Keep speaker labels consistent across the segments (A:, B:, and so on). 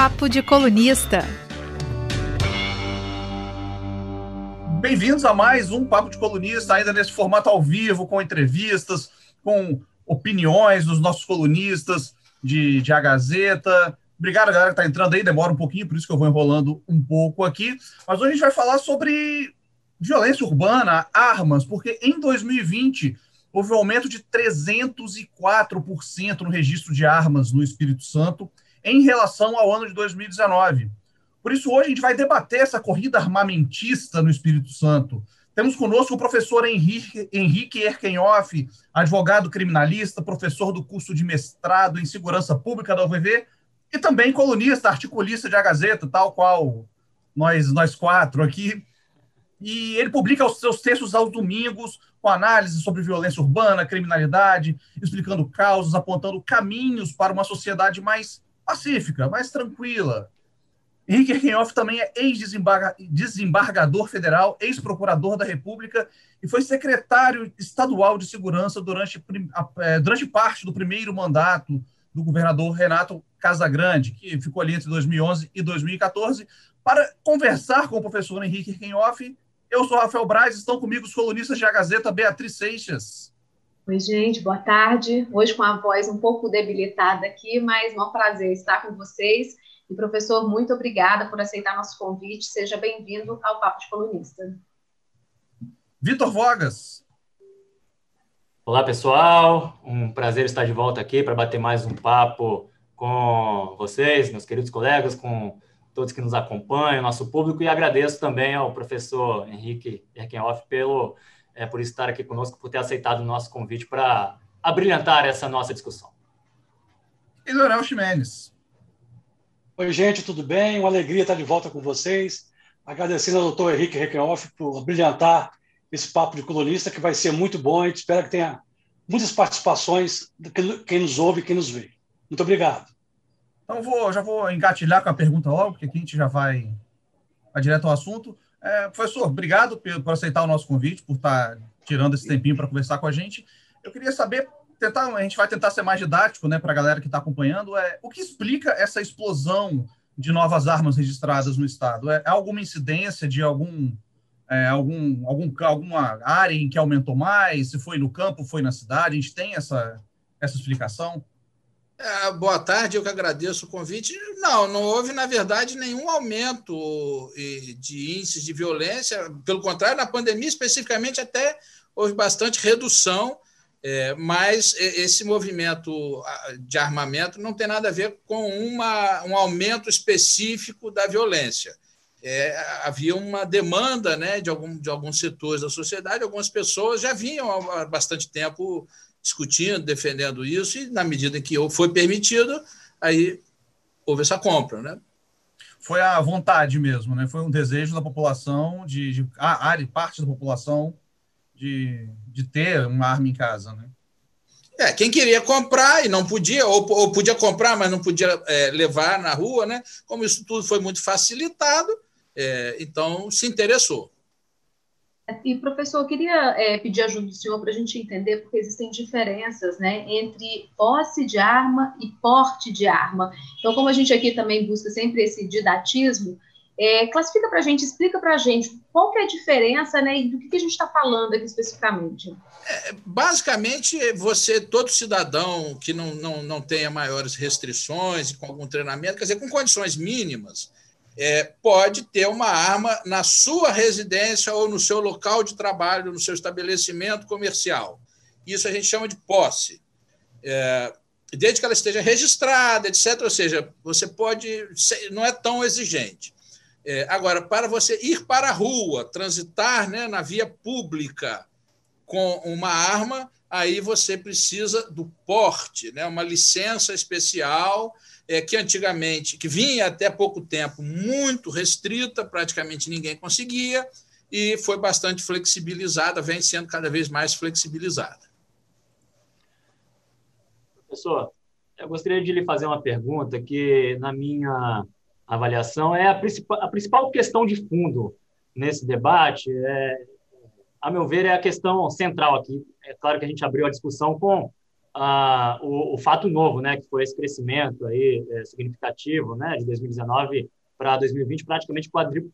A: Papo de Colunista.
B: Bem-vindos a mais um Papo de Colunista, ainda nesse formato ao vivo, com entrevistas, com opiniões dos nossos colunistas de, de A Gazeta. Obrigado, galera, que está entrando aí. Demora um pouquinho, por isso que eu vou enrolando um pouco aqui. Mas hoje a gente vai falar sobre violência urbana, armas, porque em 2020 houve um aumento de 304% no registro de armas no Espírito Santo em relação ao ano de 2019. Por isso, hoje a gente vai debater essa corrida armamentista no Espírito Santo. Temos conosco o professor Henrique, Henrique Erkenhoff, advogado criminalista, professor do curso de mestrado em segurança pública da UVV e também colunista, articulista de A Gazeta, tal qual nós, nós quatro aqui. E ele publica os seus textos aos domingos, com análise sobre violência urbana, criminalidade, explicando causas, apontando caminhos para uma sociedade mais pacífica, mais tranquila. Henrique Erkenhoff também é ex-desembargador federal, ex-procurador da República e foi secretário estadual de segurança durante, é, durante parte do primeiro mandato do governador Renato Casagrande, que ficou ali entre 2011 e 2014. Para conversar com o professor Henrique Erkenhoff, eu sou Rafael Braz, estão comigo os colunistas de A Gazeta, Beatriz Seixas.
C: Oi, gente, boa tarde. Hoje com a voz um pouco debilitada aqui, mas é um prazer estar com vocês. E, professor, muito obrigada por aceitar nosso convite. Seja bem-vindo ao Papo de Colunista.
B: Vitor Vogas.
D: Olá, pessoal. Um prazer estar de volta aqui para bater mais um papo com vocês, meus queridos colegas, com todos que nos acompanham, nosso público, e agradeço também ao professor Henrique Erkenhoff pelo, é, por estar aqui conosco, por ter aceitado o nosso convite para abrilhantar essa nossa discussão.
B: E Leonel Ximenes.
E: Oi, gente, tudo bem? Uma alegria estar de volta com vocês. Agradecendo ao doutor Henrique Requenoff por brilhantar esse papo de colunista, que vai ser muito bom. A gente espera que tenha muitas participações de quem nos ouve e quem nos vê. Muito obrigado.
B: Então, vou, já vou engatilhar com a pergunta logo, porque aqui a gente já vai, vai direto ao assunto. É, professor, obrigado por, por aceitar o nosso convite, por estar tirando esse tempinho para conversar com a gente. Eu queria saber tentar, a gente vai tentar ser mais didático, né, para a galera que está acompanhando, é o que explica essa explosão de novas armas registradas no estado? É, é alguma incidência de algum, é, algum, algum alguma área em que aumentou mais? Se foi no campo, foi na cidade? A gente tem essa essa explicação?
F: É, boa tarde, eu que agradeço o convite. Não, não houve, na verdade, nenhum aumento de índices de violência. Pelo contrário, na pandemia, especificamente, até houve bastante redução é, mas esse movimento de armamento não tem nada a ver com uma, um aumento específico da violência. É, havia uma demanda né, de, algum, de alguns setores da sociedade, algumas pessoas já vinham há bastante tempo discutindo, defendendo isso, e na medida em que foi permitido, aí houve essa compra. Né?
B: Foi a vontade mesmo, né? foi um desejo da população, de, de a área, parte da população de, de ter uma arma em casa, né?
F: É, quem queria comprar e não podia, ou, ou podia comprar, mas não podia é, levar na rua, né? Como isso tudo foi muito facilitado, é, então se interessou.
C: E, professor, eu queria é, pedir ajuda do senhor para a gente entender, porque existem diferenças né, entre posse de arma e porte de arma. Então, como a gente aqui também busca sempre esse didatismo, é, classifica para a gente, explica para a gente qual que é a diferença né, e do que, que a gente está falando aqui especificamente.
F: É, basicamente, você, todo cidadão que não, não, não tenha maiores restrições, com algum treinamento, quer dizer, com condições mínimas, é, pode ter uma arma na sua residência ou no seu local de trabalho, no seu estabelecimento comercial. Isso a gente chama de posse. É, desde que ela esteja registrada, etc. Ou seja, você pode. Não é tão exigente. É, agora, para você ir para a rua, transitar né, na via pública com uma arma, aí você precisa do porte, né, uma licença especial é, que antigamente, que vinha até pouco tempo muito restrita, praticamente ninguém conseguia, e foi bastante flexibilizada, vem sendo cada vez mais flexibilizada.
D: Professor, eu gostaria de lhe fazer uma pergunta que, na minha avaliação é a principal, a principal questão de fundo nesse debate, é, a meu ver, é a questão central aqui. É claro que a gente abriu a discussão com o, o, fato novo, né, que foi esse crescimento aí é, significativo, né, de 2019 para 2020, praticamente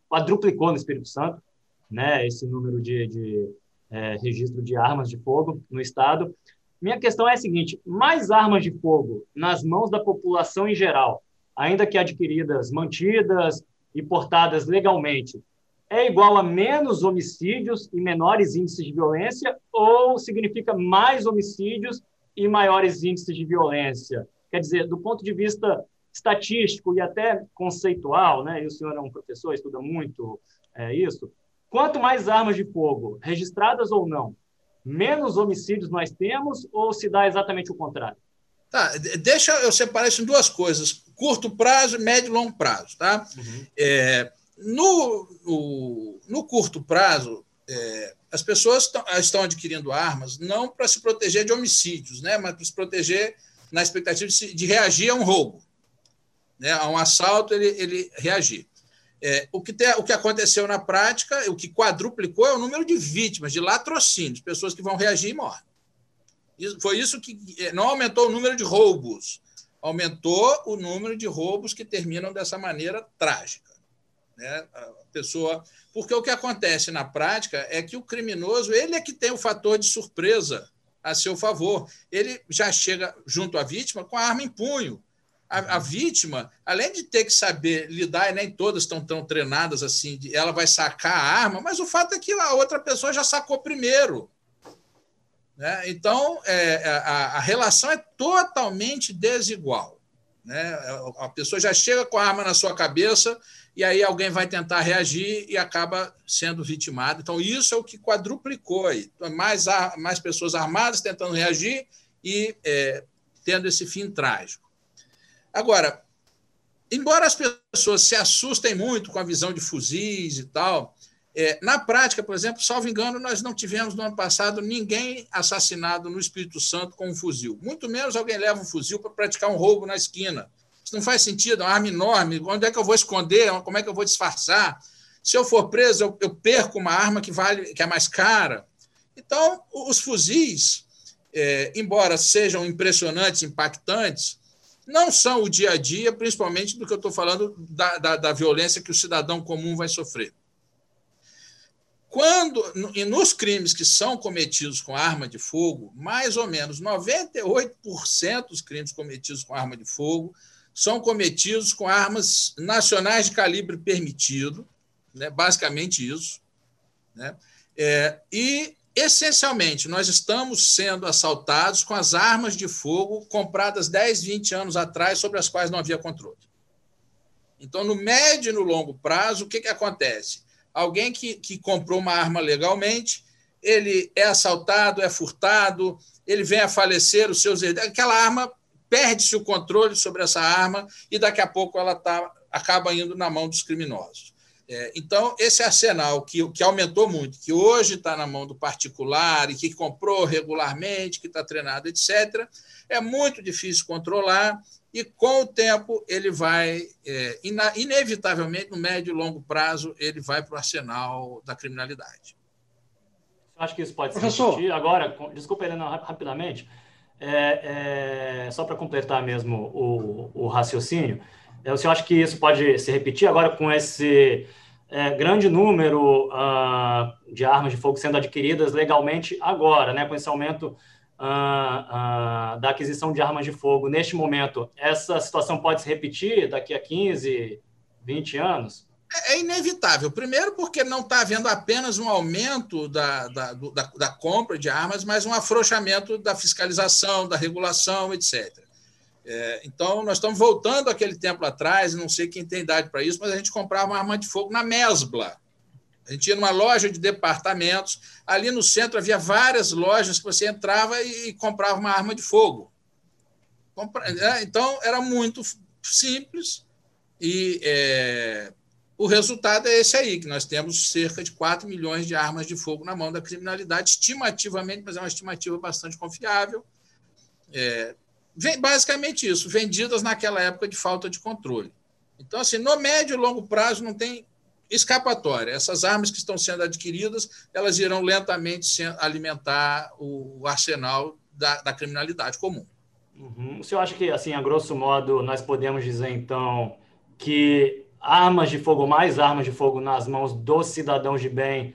D: quadruplicou no Espírito Santo, né, esse número de, de é, registro de armas de fogo no estado. Minha questão é a seguinte: mais armas de fogo nas mãos da população em geral, ainda que adquiridas, mantidas e portadas legalmente, é igual a menos homicídios e menores índices de violência ou significa mais homicídios e maiores índices de violência? Quer dizer, do ponto de vista estatístico e até conceitual, né? E o senhor é um professor, estuda muito é, isso. Quanto mais armas de fogo, registradas ou não, menos homicídios nós temos ou se dá exatamente o contrário?
F: Tá, deixa eu separar isso em duas coisas: curto prazo, médio e longo prazo. Tá? Uhum. É, no, no, no, curto prazo, é, as pessoas estão adquirindo armas não para se proteger de homicídios, né, mas para se proteger na expectativa de, de, reagir a um roubo, né, a um assalto, ele, ele reagir. É, o, que te, o que aconteceu na prática, o que quadruplicou é o número de vítimas, de latrocínios, pessoas que vão reagir e morrem. Isso, foi isso que é, não aumentou o número de roubos, aumentou o número de roubos que terminam dessa maneira trágica. Né? A pessoa, porque o que acontece na prática é que o criminoso ele é que tem o fator de surpresa a seu favor. Ele já chega junto à vítima com a arma em punho a, a, vítima, além de ter que saber lidar, e nem todas estão tão treinadas assim, de, ela vai sacar a arma, mas o fato é que a outra pessoa já sacou primeiro. Né? Então, é, é a, a, relação é totalmente desigual. Né? A pessoa já chega com a arma na sua cabeça e aí alguém vai tentar reagir e acaba sendo vitimado. Então, isso é o que quadruplicou aí. Mais, mais pessoas armadas tentando reagir e é, tendo esse fim trágico. Agora, embora as pessoas se assustem muito com a visão de fuzis e tal, é, na prática, por exemplo, salvo engano, nós não tivemos no ano passado ninguém assassinado no Espírito Santo com um fuzil. Muito menos alguém leva um fuzil para praticar um roubo na esquina. Isso não faz sentido, é uma arma enorme. Onde é que eu vou esconder? Como é que eu vou disfarçar? Se eu for preso, eu, eu perco uma arma que vale, que é mais cara. Então, os fuzis, é, embora sejam impressionantes, impactantes, não são o dia a dia, principalmente do que eu estou falando da, da, da, violência que o cidadão comum vai sofrer. Quando, e nos crimes que são cometidos com arma de fogo, mais ou menos 98% dos crimes cometidos com arma de fogo são cometidos com armas nacionais de calibre permitido, né? basicamente isso. Né? É, e essencialmente, nós estamos sendo assaltados com as armas de fogo compradas 10, 20 anos atrás, sobre as quais não havia controle. Então, no médio e no longo prazo, o que, que acontece? Alguém que, que comprou uma arma legalmente, ele é assaltado, é furtado, ele vem a falecer, os seus aquela arma perde-se o controle sobre essa arma e daqui a pouco ela tá, acaba indo na mão dos criminosos. É, então, esse arsenal que, que aumentou muito, que hoje está na mão do particular e que comprou regularmente, que está treinado, etc., é muito difícil controlar e, com o tempo, ele vai, é, ina, inevitavelmente, no médio e longo prazo, ele vai para o arsenal da criminalidade.
D: Acho que isso pode Professor. se repetir. Agora, desculpa, Helena, rapidamente, é, é, só para completar mesmo o, o raciocínio, é, o senhor acha que isso pode se repetir agora com esse é, grande número uh, de armas de fogo sendo adquiridas legalmente agora, né, com esse aumento uh, uh, da aquisição de armas de fogo neste momento? Essa situação pode se repetir daqui a 15, 20 anos?
F: É, é inevitável. Primeiro, porque não está havendo apenas um aumento da, da, da, da compra de armas, mas um afrouxamento da fiscalização, da regulação, etc. É, então, nós estamos voltando aquele tempo atrás, não sei quem tem idade para isso, mas a gente comprava uma arma de fogo na Mesbla. A gente ia numa loja de departamentos, ali no centro havia várias lojas que você entrava e, comprava uma arma de fogo. É, então, era muito simples e é, o resultado é esse aí, que nós temos cerca de 4 milhões de armas de fogo na mão da criminalidade, estimativamente, mas é uma estimativa bastante confiável. É, basicamente isso, vendidas naquela época de falta de controle. Então, assim, no médio e longo prazo não tem escapatória. Essas armas que estão sendo adquiridas, elas irão lentamente alimentar o arsenal da, da criminalidade comum.
D: Uhum. O senhor acha que, assim, a grosso modo, nós podemos dizer, então, que armas de fogo, mais armas de fogo nas mãos dos cidadãos de bem,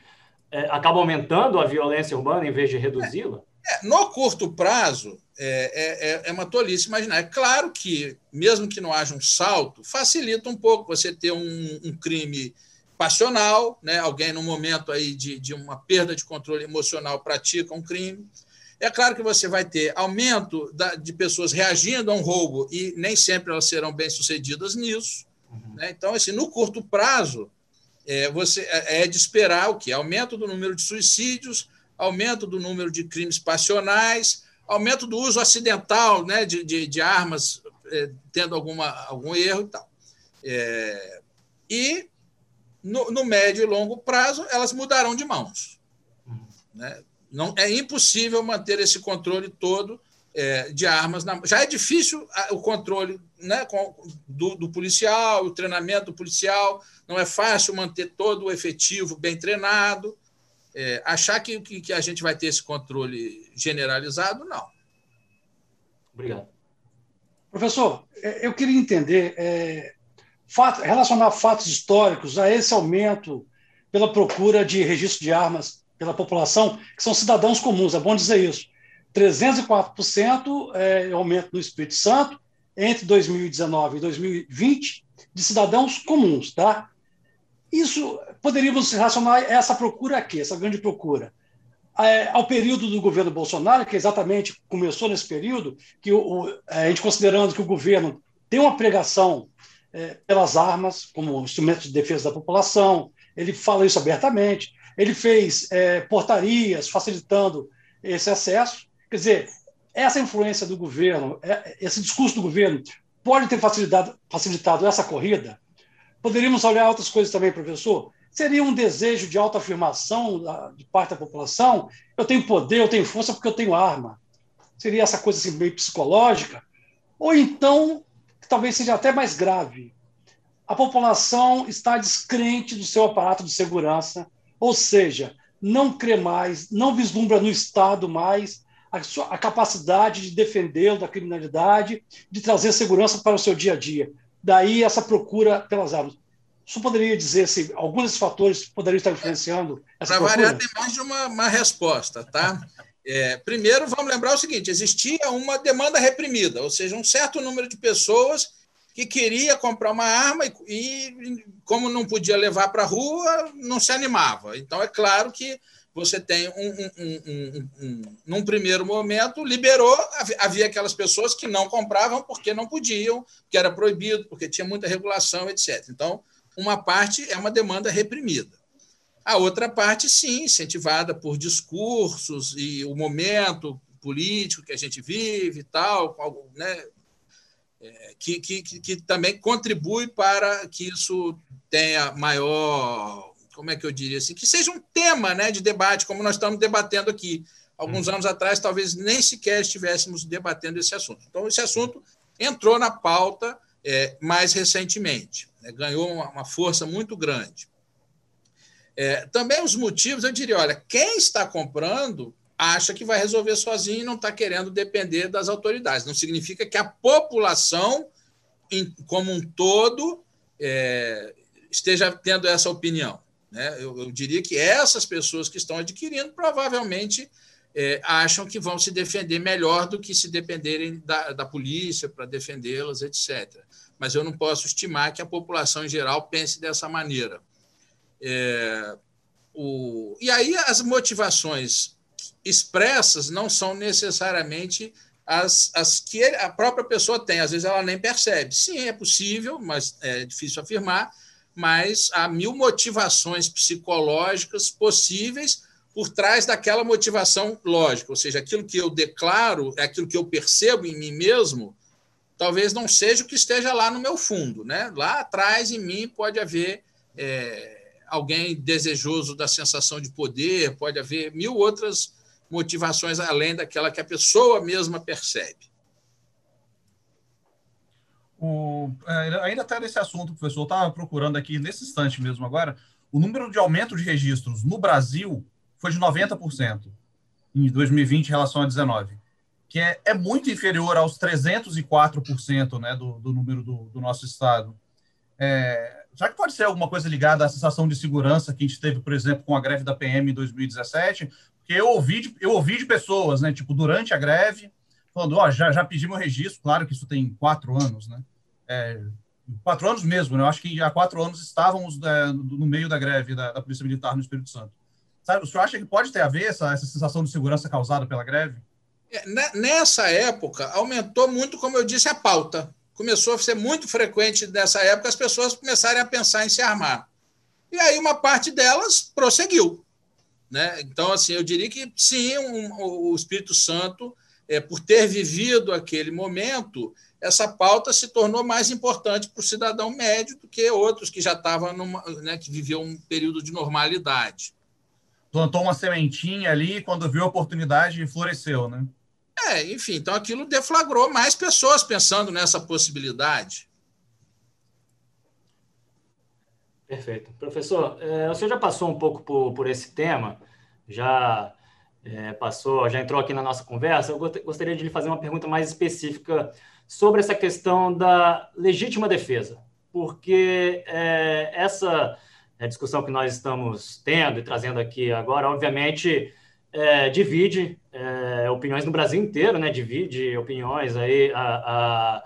D: é, acabam aumentando a violência urbana em vez de reduzi-la?
F: É, no curto prazo, é, é, é, é, uma tolice imaginar. É claro que, mesmo que não haja um salto, facilita um pouco você ter um, um crime passional, né? alguém no momento aí de, de uma perda de controle emocional pratica um crime. É claro que você vai ter aumento da, de pessoas reagindo a um roubo e nem sempre elas serão bem-sucedidas nisso. Uhum. Né? Então, assim, no curto prazo, é, você, é, é de esperar o quê? Aumento do número de suicídios, aumento do número de crimes passionais, aumento do uso acidental né, de, de, de armas, é, tendo alguma, algum erro e tal. É, e, no, no, médio e longo prazo, elas mudarão de mãos. Né? Não, é impossível manter esse controle todo é, de armas. Na, já é difícil o controle né, do, do policial, o treinamento do policial, não é fácil manter todo o efetivo bem treinado. É, achar que, que, que, a gente vai ter esse controle generalizado, não.
D: Obrigado.
E: Professor, é, eu queria entender, é, fato, relacionar fatos históricos a esse aumento pela procura de registro de armas pela população, que são cidadãos comuns, é bom dizer isso. 304% é aumento no Espírito Santo entre 2019 e 2020 de cidadãos comuns, tá? Isso poderíamos relacionar essa procura aqui, essa grande procura, é, ao período do governo Bolsonaro, que exatamente começou nesse período, que o, a gente considerando que o governo tem uma pregação é, pelas armas como instrumento de defesa da população, ele fala isso abertamente, ele fez é, portarias facilitando esse acesso, quer dizer, essa influência do governo, é, esse discurso do governo pode ter facilitado, facilitado essa corrida Poderíamos olhar outras coisas também, professor? Seria um desejo de autoafirmação de parte da população? Eu tenho poder, eu tenho força porque eu tenho arma. Seria essa coisa assim, meio psicológica? Ou então, talvez seja até mais grave, a população está descrente do seu aparato de segurança, ou seja, não crê mais, não vislumbra no Estado mais a, sua, a capacidade de defendê-lo da criminalidade, de trazer segurança para o seu dia a dia. Daí essa procura pelas armas. Você poderia dizer se alguns desses fatores poderiam estar influenciando essa Para variar,
F: tem mais de uma, uma resposta, tá? É, primeiro, vamos lembrar o seguinte: existia uma demanda reprimida, ou seja, um certo número de pessoas que queria comprar uma arma e, e como não podia levar para a rua, não se animava. Então, é claro que você tem um, um, um, um, num primeiro momento liberou havia aquelas pessoas que não compravam porque não podiam que era proibido porque tinha muita regulação etc então uma parte é uma demanda reprimida. A outra parte sim incentivada por discursos e o momento político que a gente vive e tal né é, que, que, que também contribui para que isso tenha maior como é que eu diria assim, que seja um tema né, de debate, como nós estamos debatendo aqui. Alguns uhum. anos atrás, talvez nem sequer estivéssemos debatendo esse assunto. Então, esse assunto entrou na pauta é, mais recentemente, né, ganhou uma, uma, força muito grande. É, também os motivos, eu diria, olha, quem está comprando acha que vai resolver sozinho e não está querendo depender das autoridades. Não significa que a população, em, como um todo, é, esteja tendo essa opinião. Né? Eu, eu, diria que essas pessoas que estão adquirindo provavelmente é, acham que vão se defender melhor do que se dependerem da, da polícia para defendê-las, etc. Mas eu não posso estimar que a população em geral pense dessa maneira. É, o, e aí as motivações expressas não são necessariamente as, as que a própria pessoa tem, às vezes ela nem percebe. Sim, é possível, mas é difícil afirmar mas há mil motivações psicológicas possíveis por trás daquela motivação lógica, ou seja, aquilo que eu declaro, é aquilo que eu percebo em mim mesmo, talvez não seja o que esteja lá no meu fundo. Né? Lá atrás, em mim, pode haver é, alguém desejoso da sensação de poder, pode haver mil outras motivações além daquela que a pessoa mesma percebe.
B: O, é, ainda até nesse assunto, professor, eu estava procurando aqui nesse instante mesmo agora, o número de aumento de registros no Brasil foi de 90% em 2020 em relação a 19. que é, é muito inferior aos 304% né, do, do número do, do nosso estado. É, já que pode ser alguma coisa ligada à sensação de segurança que a gente teve, por exemplo, com a greve da PM em 2017, porque eu ouvi de, eu ouvi de pessoas, né, tipo, durante a greve, falando, ó, já, já pedi meu registro, claro que isso tem quatro anos, né, é, quatro anos mesmo, né, eu acho que há quatro anos estávamos é, no meio da greve da, da, Polícia Militar no Espírito Santo. Sabe, o senhor acha que pode ter a ver essa, essa sensação de segurança causada pela greve?
F: É, né, nessa época, aumentou muito, como eu disse, a pauta. Começou a ser muito frequente nessa época as pessoas começarem a pensar em se armar. E aí uma parte delas prosseguiu. Né? Então, assim, eu diria que sim, um, o Espírito Santo, é, por ter vivido aquele momento, essa pauta se tornou mais importante para o cidadão médio do que outros que já estavam numa, né, que viviam um período de normalidade.
B: Plantou uma sementinha ali e quando viu a oportunidade floresceu, né?
F: É, enfim, então aquilo deflagrou mais pessoas pensando nessa possibilidade.
D: Perfeito. Professor, é, o senhor já passou um pouco por, por esse tema, já é, passou, já entrou aqui na nossa conversa. Eu gostaria de lhe fazer uma pergunta mais específica sobre essa questão da legítima defesa, porque é, essa discussão que nós estamos tendo e trazendo aqui agora, obviamente, é, divide é, opiniões no Brasil inteiro, né? Divide opiniões aí a, a,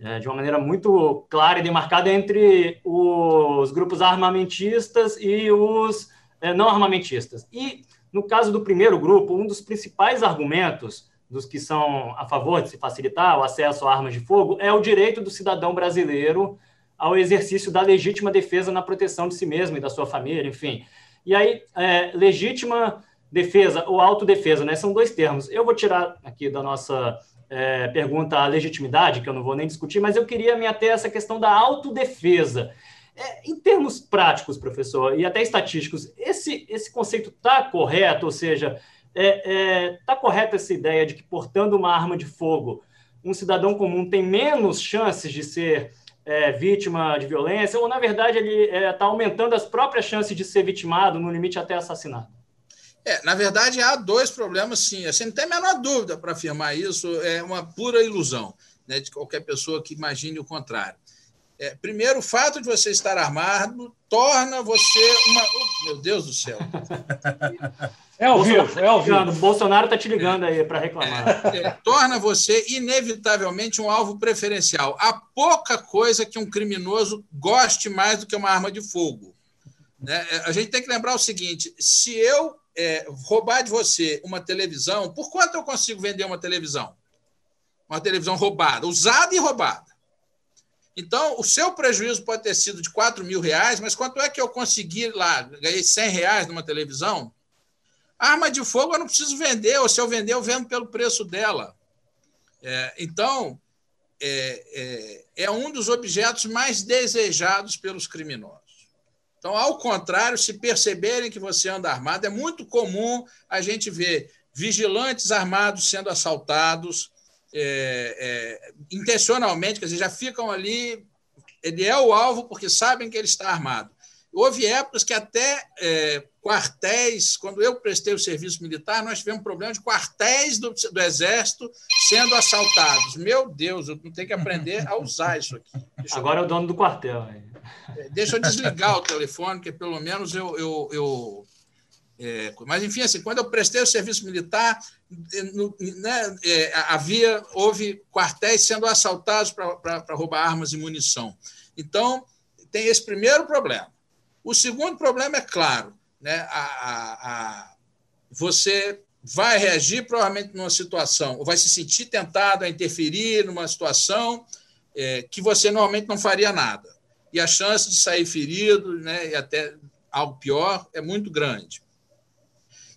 D: é, de uma maneira muito clara e demarcada entre os grupos armamentistas e os é, não armamentistas. E no caso do primeiro grupo, um dos principais argumentos dos que são a favor de se facilitar o acesso a armas de fogo é o direito do cidadão brasileiro ao exercício da legítima defesa na proteção de si mesmo e da sua família, enfim. E aí, é, legítima defesa ou autodefesa, né? São dois termos. Eu vou tirar aqui da nossa é, pergunta a legitimidade, que eu não vou nem discutir, mas eu queria me ater a essa questão da autodefesa. É, em termos práticos, professor, e até estatísticos, esse, esse conceito está correto? Ou seja, está é, é, correta essa ideia de que, portando uma arma de fogo, um cidadão comum tem menos chances de ser é, vítima de violência, ou, na verdade, ele está é, aumentando as próprias chances de ser vitimado, no limite até assassinado?
F: É, na verdade, há dois problemas, sim. Assim, não tem a menor dúvida para afirmar isso, é uma pura ilusão né, de qualquer pessoa que imagine o contrário. É, primeiro, o fato de você estar armado torna você uma. Oh, meu Deus do céu!
D: É ao vivo, é ao vivo. Bolsonaro está te ligando aí para reclamar.
F: É, torna você, inevitavelmente, um alvo preferencial. Há pouca coisa que um criminoso goste mais do que uma arma de fogo. Né? É, a gente tem que lembrar o seguinte: se eu é, roubar de você uma televisão, por quanto eu consigo vender uma televisão? Uma televisão roubada, usada e roubada. Então, o seu prejuízo pode ter sido de 4 mil reais, mas quanto é que eu consegui lá? Ganhei 100 reais numa televisão? Arma de fogo eu não preciso vender, ou se eu vender, eu vendo pelo preço dela. É, então, é, é, é um dos objetos mais desejados pelos criminosos. Então, ao contrário, se perceberem que você anda armado, é muito comum a gente ver vigilantes armados sendo assaltados é, é, intencionalmente, quer dizer, já ficam ali. Ele é o alvo porque sabem que ele está armado. Houve épocas que até é, quartéis, quando eu prestei o serviço militar, nós tivemos problema de quartéis do, do, Exército sendo assaltados. Meu Deus, eu tenho que aprender a usar isso aqui.
D: Deixa Agora eu... é o dono do quartel. Aí.
F: É, deixa eu desligar o telefone, que pelo menos eu. eu, eu é, mas, enfim, assim, quando eu prestei o serviço militar, né, é, havia, houve quartéis sendo assaltados para roubar armas e munição. Então, tem esse primeiro problema. O segundo problema é claro, né, a, a, a, você vai reagir provavelmente numa situação, ou vai se sentir tentado a interferir numa situação é, que você normalmente não faria nada e a chance de sair ferido, né, e até algo pior, é muito grande.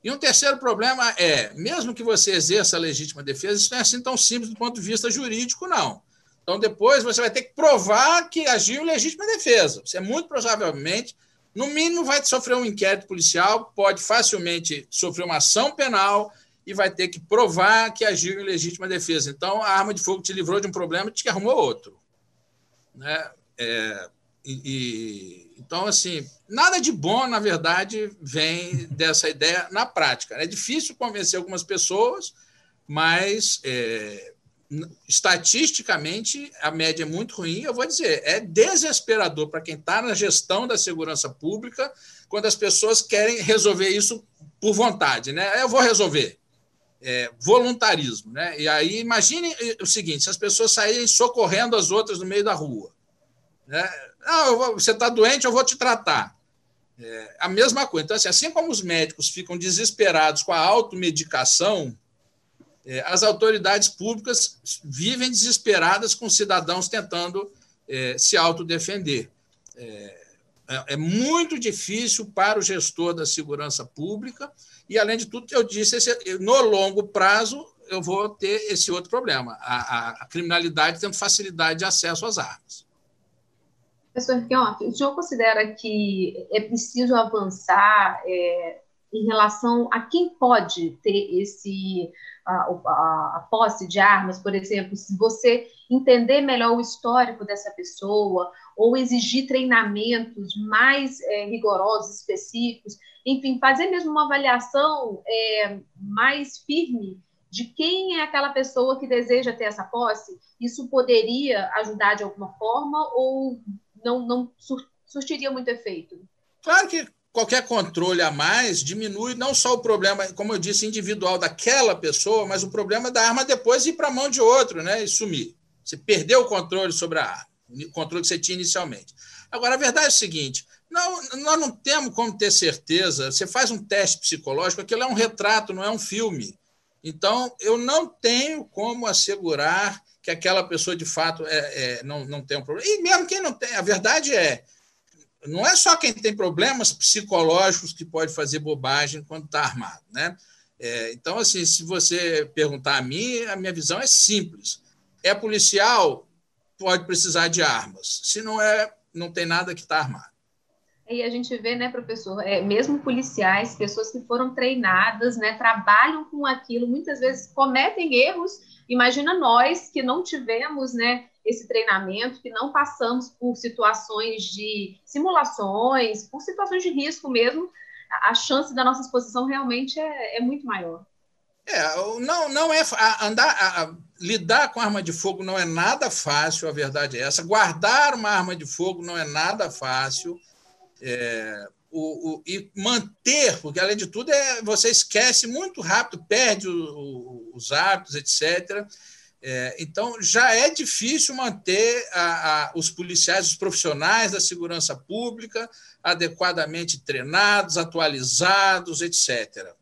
F: E um terceiro problema é, mesmo que você exerça a legítima defesa, isso não é assim tão simples do ponto de vista jurídico, não. Então, depois você vai ter que provar que agiu em legítima defesa. Você muito provavelmente, no mínimo, vai sofrer um inquérito policial, pode facilmente sofrer uma ação penal e vai ter que provar que agiu em legítima defesa. Então, a arma de fogo te livrou de um problema e te arrumou outro. Né? É, e, e, então, assim, nada de bom, na verdade, vem dessa ideia na prática. É difícil convencer algumas pessoas, mas é, estatisticamente a média é muito ruim. Eu vou dizer, é desesperador para quem está na gestão da segurança pública quando as pessoas querem resolver isso por vontade, né? Eu vou resolver. É, voluntarismo, né? E aí imagine o seguinte: se as pessoas saírem socorrendo as outras no meio da rua, né? Vou, você está doente, eu vou te tratar. É, a mesma coisa. Então, assim, assim como os médicos ficam desesperados com a automedicação, é, as autoridades públicas vivem desesperadas com cidadãos tentando é, se autodefender. É, é, é muito difícil para o gestor da segurança pública, e, além de tudo, eu disse, esse, no longo prazo, eu vou ter esse outro problema: a, a criminalidade tendo facilidade de acesso às armas.
C: Professor o senhor considera que é preciso avançar é, em relação a quem pode ter esse a, a, a, posse de armas, por exemplo, se você entender melhor o histórico dessa pessoa, ou exigir treinamentos mais é, rigorosos, específicos, enfim, fazer mesmo uma avaliação é, mais firme de quem é aquela pessoa que deseja ter essa posse, isso poderia ajudar de alguma forma ou não, não surtiria muito efeito?
F: Claro que qualquer controle a mais diminui não só o problema, como eu disse, individual daquela pessoa, mas o problema da arma depois ir para a mão de outro né, e sumir. Você perdeu o controle sobre a arma, o controle que você tinha inicialmente. Agora, a verdade é o seguinte: não, nós não temos como ter certeza. Você faz um teste psicológico, aquilo é um retrato, não é um filme. Então, eu não tenho como assegurar que aquela pessoa de fato é, é, não, não tem um problema. E mesmo quem não tem, a verdade é, não é só quem tem problemas psicológicos que pode fazer bobagem quando está armado. Né? É, então, assim, se você perguntar a mim, a minha visão é simples. É policial, pode precisar de armas. Se não é, não tem nada que está armado.
C: E a gente vê, né, professor, é, mesmo policiais, pessoas que foram treinadas, né, trabalham com aquilo, muitas vezes cometem erros. Imagina nós que não tivemos, né, esse treinamento, que não passamos por situações de simulações, por situações de risco mesmo, a chance da nossa exposição realmente é, é muito maior.
F: É, não, não é andar, a, lidar com arma de fogo não é nada fácil, a verdade é essa. Guardar uma arma de fogo não é nada fácil. É, o, o, e manter, porque além de tudo é você esquece muito rápido, perde o, os hábitos, etc. É, então, já é difícil manter a, a, os policiais, os profissionais da segurança pública adequadamente treinados, atualizados, etc.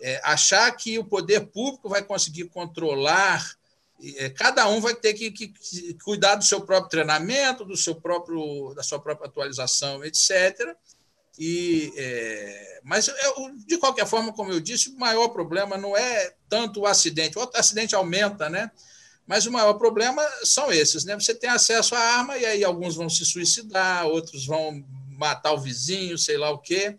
F: É, achar que o poder público vai conseguir controlar, é, cada um vai ter que, que, que, cuidar do seu próprio treinamento, do seu próprio, da sua própria atualização, etc. E, é, mas, eu, de qualquer forma, como eu disse, o maior problema não é tanto o acidente. O acidente aumenta, né? Mas o maior problema são esses, né? Você tem acesso à arma e aí alguns vão se suicidar, outros vão matar o vizinho, sei lá o quê.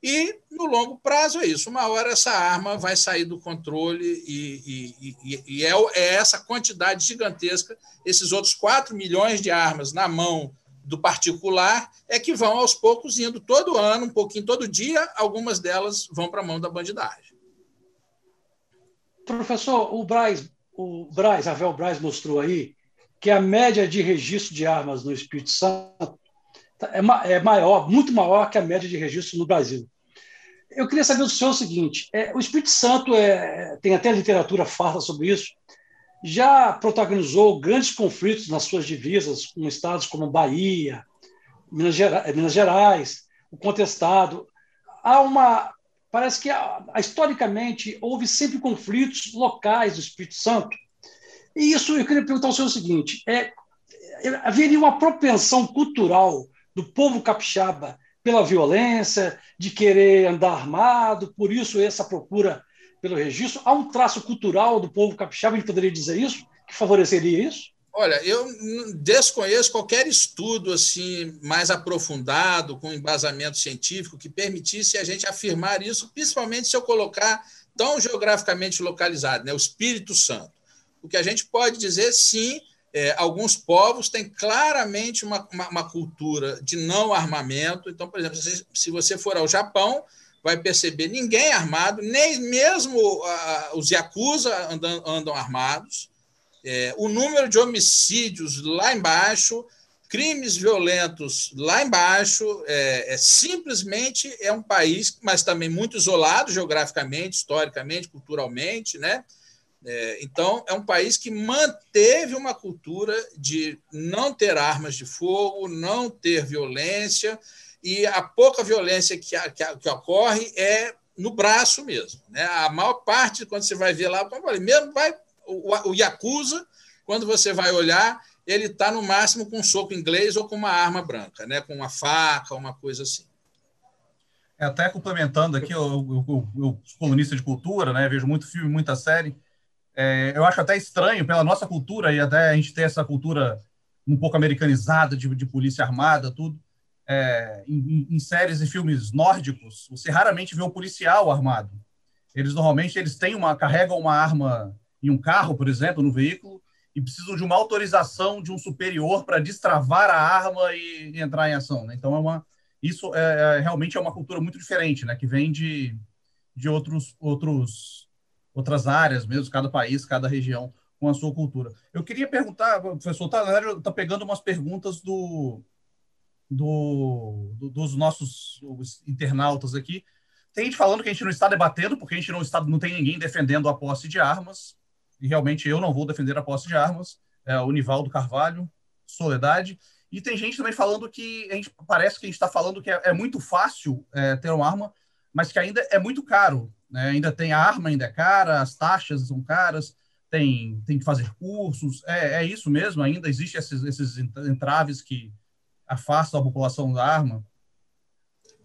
F: E no longo prazo é isso. Uma hora essa arma vai sair do controle e, e, e, e é, é, essa quantidade gigantesca, esses outros 4 milhões de armas na mão do particular, é que vão aos poucos indo todo ano, um pouquinho todo dia, algumas delas vão para a mão da bandidagem.
E: Professor, o Braz o Braz, Ravel Braz mostrou aí que a média de registro de armas no Espírito Santo é, é maior, muito maior que a média de registro no Brasil. Eu queria saber do senhor o seguinte: é, o Espírito Santo é, tem até literatura farta sobre isso, já protagonizou grandes conflitos nas suas divisas com estados como Bahia, Minas Gerais, Minas Gerais o contestado. Há uma parece que, historicamente, houve sempre conflitos locais do Espírito Santo. E isso eu queria perguntar ao senhor o seguinte: é, é, haveria uma propensão cultural do povo capixaba pela violência, de querer andar armado, por isso essa procura pelo registro? Há um traço cultural do povo capixaba, ele poderia dizer isso, que favoreceria isso?
F: Olha, eu desconheço qualquer estudo assim mais aprofundado, com embasamento científico, que permitisse a gente afirmar isso, principalmente se eu colocar tão geograficamente localizado, né, o Espírito Santo. O que a gente pode dizer, sim, é, alguns povos têm claramente uma, uma, uma, cultura de não armamento. Então, por exemplo, se, se você for ao Japão, vai perceber ninguém armado, nem mesmo uh, os Yakuza andam, andam armados. É, o número de homicídios lá embaixo, crimes violentos lá embaixo, é, é, simplesmente é um país, mas também muito isolado geograficamente, historicamente, culturalmente, né? É, então, é um país que manteve uma cultura de não ter armas de fogo, não ter violência, e a pouca violência que, que, que ocorre é no braço mesmo. Né? A maior parte, quando você vai ver lá, mesmo vai o, o Yakuza, quando você vai olhar, ele está no máximo com um soco inglês ou com uma arma branca, né? com uma faca, uma coisa assim.
B: É, até complementando aqui, eu, eu, eu, sou colunista de cultura, né? vejo muito filme, muita série. É, eu acho até estranho, pela nossa cultura, e até a gente ter essa cultura um pouco americanizada de, de polícia armada, tudo é, em, em, séries e filmes nórdicos, você raramente vê um policial armado. Eles normalmente eles têm uma carregam uma arma em um carro, por exemplo, no veículo, e precisam de uma autorização de um superior para destravar a arma e, e, entrar em ação. Né? Então é uma isso é, é, realmente é uma cultura muito diferente, né? Que vem de, de outros outros outras áreas mesmo, cada país, cada região com a sua cultura. Eu queria perguntar, professor, tá, tá pegando umas perguntas do do, do, dos nossos internautas aqui. Tem gente falando que a gente não está debatendo, porque a gente não, está, não tem ninguém defendendo a posse de armas, e realmente eu não vou defender a posse de armas. É o Nivaldo Carvalho, Soledade. E tem gente também falando que a gente, parece que a gente está falando que é, é muito fácil é, ter uma arma, mas que ainda é muito caro. Né? Ainda tem a arma, ainda é cara, as taxas são caras, tem, tem que fazer cursos. É, é isso mesmo, ainda existem esses, esses entraves que, afasta a população da arma?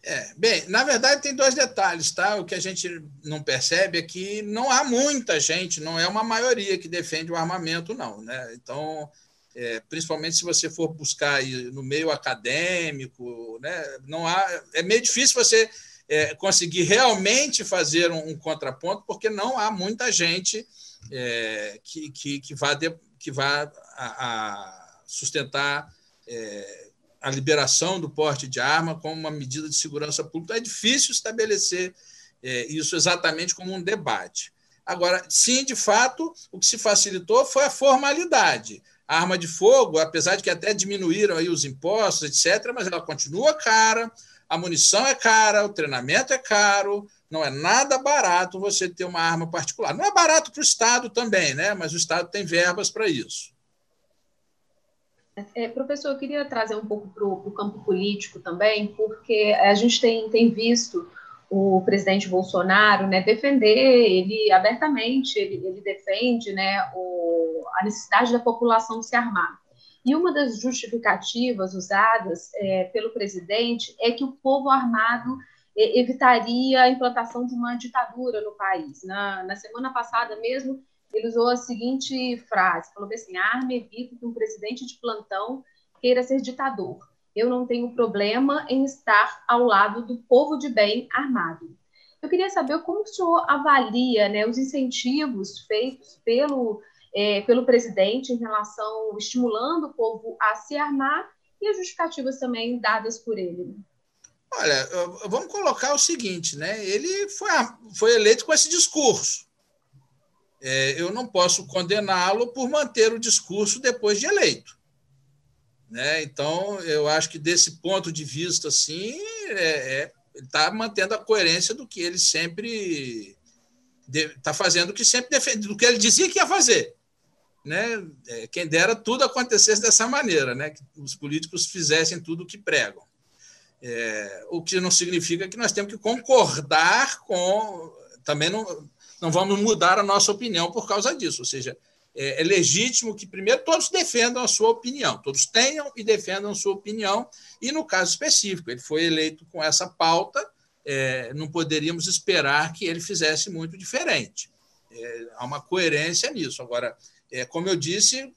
F: É, bem, na verdade tem dois detalhes, tá? O que a gente não percebe é que não há muita gente, não é uma maioria que defende o armamento, não, né? Então, é, principalmente se você for buscar no meio acadêmico, né? Não há, é meio difícil você é, conseguir realmente fazer um, um, contraponto, porque não há muita gente é, que, que, que vá, de, que vá a, a sustentar é, a liberação do porte de arma como uma medida de segurança pública. É difícil estabelecer é, isso exatamente como um debate. Agora, sim, de fato, o que se facilitou foi a formalidade. A arma de fogo, apesar de que até diminuíram aí os impostos, etc., mas ela continua cara, a munição é cara, o treinamento é caro, não é nada barato você ter uma arma particular. Não é barato para o Estado também, né? mas o Estado tem verbas para isso.
C: É, professor, eu queria trazer um pouco para o campo político também, porque a gente tem, tem visto o presidente Bolsonaro né, defender, ele abertamente, ele, ele defende né, o, a necessidade da população se armar. E uma das justificativas usadas é, pelo presidente é que o povo armado evitaria a implantação de uma ditadura no país. Na, na semana passada mesmo, ele usou a seguinte frase: falou assim, arma evita que um presidente de plantão queira ser ditador. Eu não tenho problema em estar ao lado do povo de bem armado. Eu queria saber como o senhor avalia né, os incentivos feitos pelo, é, pelo presidente em relação, estimulando o povo a se armar e as justificativas também dadas por ele.
F: Olha, vamos colocar o seguinte, né? Ele foi, foi eleito com esse discurso é, eu não posso condená-lo por manter o discurso depois de eleito. Né? Então, eu acho que desse ponto de vista, assim, é, é, ele está mantendo a coerência do que ele sempre está fazendo, que sempre defende, do que ele dizia que ia fazer. Né? É, quem dera tudo acontecesse dessa maneira, né? que os políticos fizessem tudo o que pregam. É, o que não significa que nós temos que concordar com. Também não, não vamos mudar a nossa opinião por causa disso. Ou seja, é, é legítimo que, primeiro, todos defendam a sua opinião, todos tenham e defendam a sua opinião, e no caso específico, ele foi eleito com essa pauta, é, não poderíamos esperar que ele fizesse muito diferente. É, há uma coerência nisso. Agora, é, como eu disse,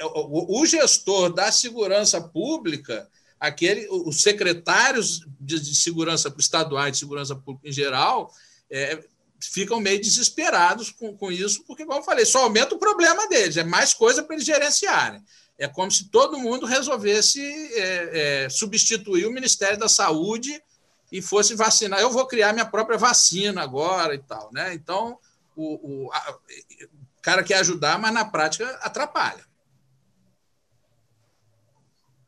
F: o, o, gestor da segurança pública, aquele, os secretários de, de segurança estaduais de segurança pública em geral, é, ficam meio desesperados com, com isso, porque, como eu falei, só aumenta o problema deles, é mais coisa para eles gerenciarem. É como se todo mundo resolvesse é, é, substituir o Ministério da Saúde e fosse vacinar. Eu vou criar minha própria vacina agora e tal. Né? Então, o, o, a, o cara quer ajudar, mas na prática atrapalha.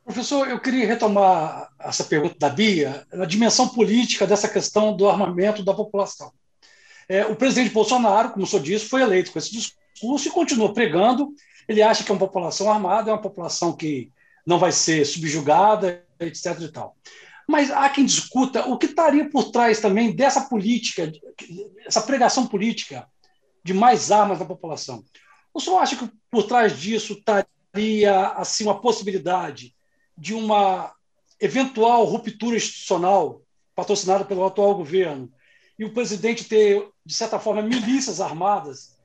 E: Professor, eu queria retomar essa pergunta da Bia na dimensão política dessa questão do armamento da população. É, o presidente Bolsonaro, como o senhor disse, foi eleito com esse discurso e continua pregando. Ele acha que é uma população armada, é uma população que não vai ser subjugada, etc. E tal. Mas há quem discuta o que estaria por trás também dessa política, essa pregação política de mais armas da população. O senhor acha que por trás disso estaria assim uma possibilidade de uma eventual ruptura institucional patrocinada pelo atual governo e o presidente ter, de certa forma, milícias armadas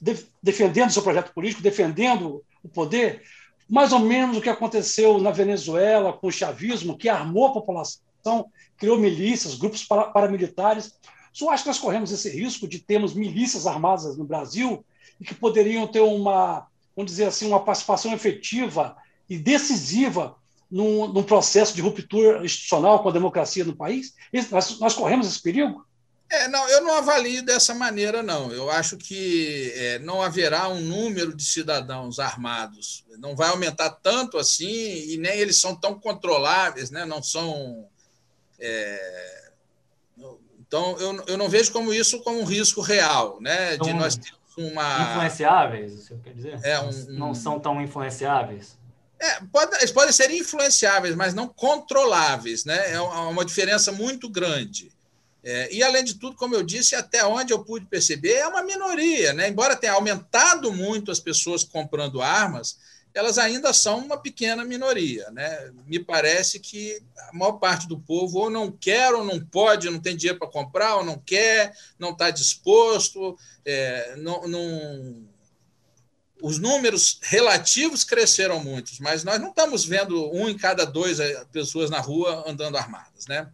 E: de, defendendo seu projeto político, defendendo o poder, mais ou menos o que aconteceu na Venezuela com o chavismo, que armou a população, criou milícias, grupos paramilitares. O senhor acha que nós corremos esse risco de termos milícias armadas no Brasil e que poderiam ter uma, vamos dizer assim, uma participação efetiva e decisiva num, num, processo de ruptura institucional com a democracia no país? Nós, nós corremos esse perigo?
F: É, não, eu não avalio dessa maneira, não. Eu acho que é, não haverá um número de cidadãos armados. Não vai aumentar tanto assim, e nem eles são tão controláveis, né? não são. É... Então, eu, eu não vejo como isso como um risco real, né? de nós termos uma.
D: Influenciáveis, você quer dizer? É, um, não são tão influenciáveis.
F: É, pode, eles podem ser influenciáveis, mas não controláveis. Né? É uma diferença muito grande. É, e, além de tudo, como eu disse, até onde eu pude perceber, é uma minoria. Né? Embora tenha aumentado muito as pessoas comprando armas, elas ainda são uma pequena minoria. Né? Me parece que a maior parte do povo ou não quer, ou não pode, não tem dinheiro para comprar, ou não quer, não está disposto, é, não, não... Os números relativos cresceram muito, mas nós não estamos vendo um em cada dois é, pessoas na rua andando armadas. Né?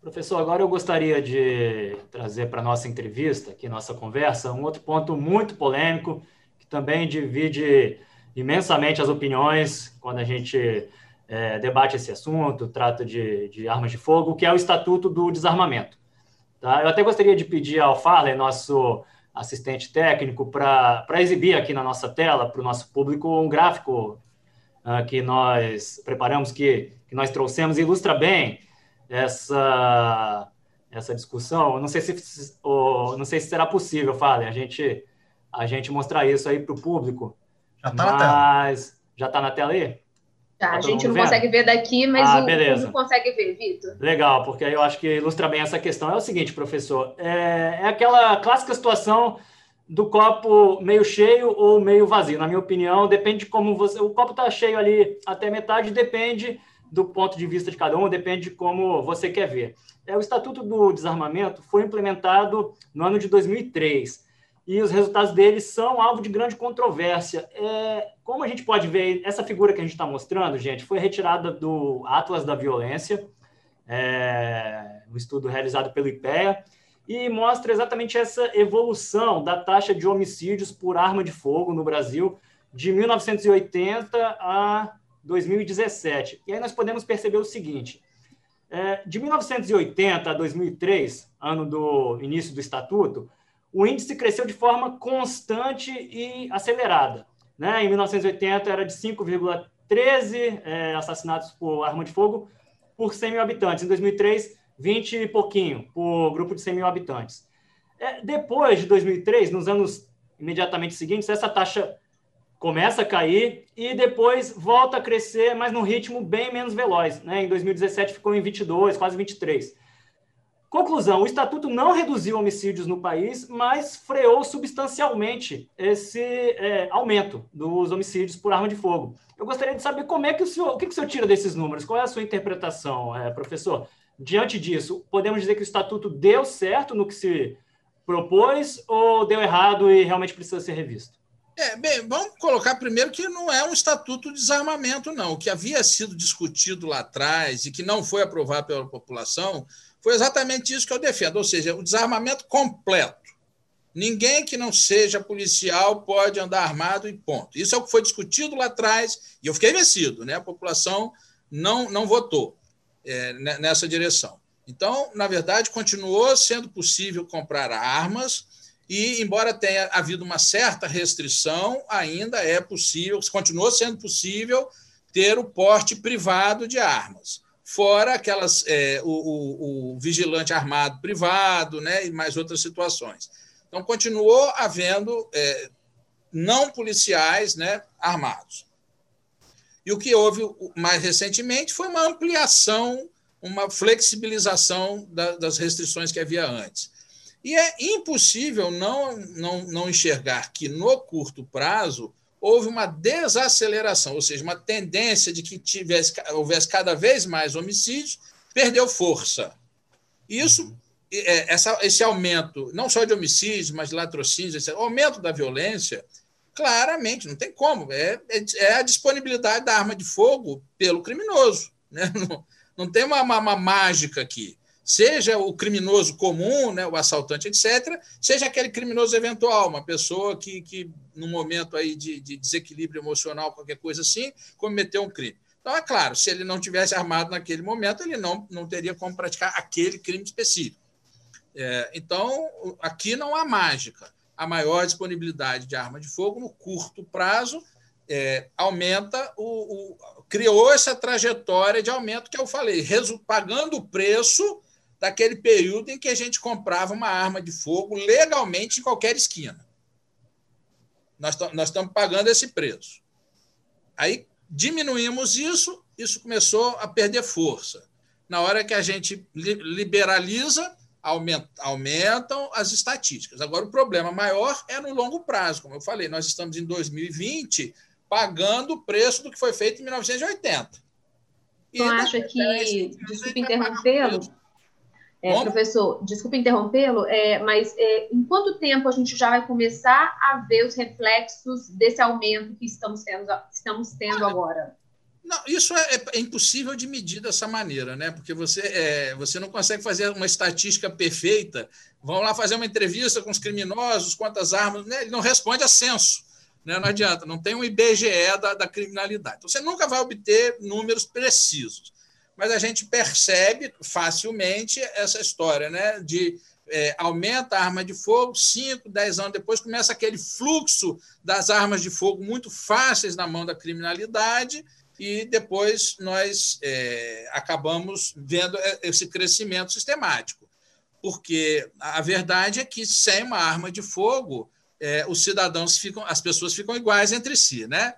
D: Professor, agora eu gostaria de trazer para nossa entrevista, aqui nossa conversa, um outro ponto muito polêmico, que também divide imensamente as opiniões quando a gente é, debate esse assunto, trata de, de, armas de fogo, que é o Estatuto do Desarmamento. Tá? Eu até gostaria de pedir ao Farley, nosso assistente técnico, para exibir aqui na nossa tela, para o nosso público, um gráfico uh, que nós preparamos, que, que nós trouxemos, ilustra bem essa essa discussão. não sei se ou, não sei se será possível, fale, a gente a gente mostrar isso aí para o público.
B: Já está na tela.
D: Já está na tela aí?
C: Tá, a gente não vendo? consegue ver daqui, mas ah, o beleza. público consegue ver, Vitor.
D: Legal, porque aí eu acho que ilustra bem essa questão. É o seguinte, professor, é, é aquela clássica situação do copo meio cheio ou meio vazio. Na minha opinião, depende de como você. O copo está cheio ali até metade, depende do ponto de vista de cada um, depende de como você quer ver. É, o Estatuto do Desarmamento foi implementado no ano de 2003 e os resultados dele são alvo de grande controvérsia. É, como a gente pode ver, essa figura que a gente está mostrando, gente, foi retirada do Atlas da Violência, é, um estudo realizado pelo IPEA, e mostra exatamente essa evolução da taxa de homicídios por arma de fogo no Brasil de 1980 a 2017. E aí nós podemos perceber o seguinte: é, de 1980 a 2003, ano do início do Estatuto, o índice cresceu de forma constante e acelerada. Né? Em 1980 era de 5,13 é, assassinatos por arma de fogo por 100 mil habitantes. Em 2003, 20 e pouquinho por grupo de 100 mil habitantes. É, depois de 2003, nos anos imediatamente seguintes, essa taxa começa a cair e depois volta a crescer, mas num ritmo bem menos veloz. Né? Em 2017 ficou em 22, quase 23. Conclusão: o Estatuto não reduziu homicídios no país, mas freou substancialmente esse é, aumento dos homicídios por arma de fogo. Eu gostaria de saber como é que o senhor, o que, que o senhor tira desses números? Qual é a sua interpretação, é, professor? Diante disso, podemos dizer que o Estatuto deu certo no que se propôs ou deu errado e realmente precisa ser revisto?
F: É, bem, vamos colocar primeiro que não é um estatuto de desarmamento, não. O que havia sido discutido lá atrás e que não foi aprovado pela população foi exatamente isso que eu defendo, ou seja, o desarmamento completo. Ninguém que não seja policial pode andar armado e ponto. Isso é o que foi discutido lá atrás e eu fiquei vencido, né? A população não, não votou. é, nessa direção. Então, na verdade, continuou sendo possível comprar armas e, embora tenha havido uma certa restrição, ainda é possível, continuou sendo possível ter o porte privado de armas, fora aquelas é, o, o, o, vigilante armado privado, né, e mais outras situações. Então continuou havendo é, não policiais, né, armados. E o que houve mais recentemente foi uma ampliação, uma flexibilização da, das restrições que havia antes. E é impossível não, não, não enxergar que, no curto prazo, houve uma desaceleração, ou seja, uma tendência de que tivesse, houvesse cada vez mais homicídios, perdeu força. Isso, é, essa, esse aumento, não só de homicídios, mas de latrocínios, esse aumento da violência, claramente, não tem como, é, é, é a disponibilidade da arma de fogo pelo criminoso. Né? Não, não tem uma, uma, uma mágica aqui seja o criminoso comum, né, o assaltante, etc., seja aquele criminoso eventual, uma pessoa que, que num momento aí de, de desequilíbrio emocional, qualquer coisa assim, cometeu um crime. Então, é claro, se ele não tivesse armado naquele momento, ele não, não teria como praticar aquele crime específico. É, então, aqui não há mágica. A maior disponibilidade de arma de fogo no curto prazo é, aumenta o, o, criou essa trajetória de aumento que eu falei, pagando o preço daquele período em que a gente comprava uma arma de fogo legalmente em qualquer esquina. Nós, estamos pagando esse preço. Aí diminuímos isso, isso começou a perder força. Na hora que a gente liberaliza, aumentam as estatísticas. Agora, o problema maior é no longo prazo. Como eu falei, nós estamos em 2020 pagando o preço do que foi feito em 1980.
C: Eu acho que, desculpe interrompê-lo, é, professor, desculpe interrompê-lo, é, mas é, em quanto tempo a gente já vai começar a ver os reflexos desse aumento que estamos tendo, estamos tendo agora?
F: Não, isso é, é, impossível de medir dessa maneira, né? Porque você, é, você não consegue fazer uma estatística perfeita. Vão lá fazer uma entrevista com os criminosos, quantas armas, né? Ele não responde a censo. Né? Não adianta, não tem um IBGE da, da criminalidade. Então, você nunca vai obter números precisos mas a gente percebe facilmente essa história né, de é, aumenta a arma de fogo, 5, 10 anos depois começa aquele fluxo das armas de fogo muito fáceis na mão da criminalidade, e depois nós é, acabamos vendo esse crescimento sistemático. Porque a verdade é que sem uma arma de fogo, é, os cidadãos ficam, as pessoas ficam iguais entre si, né?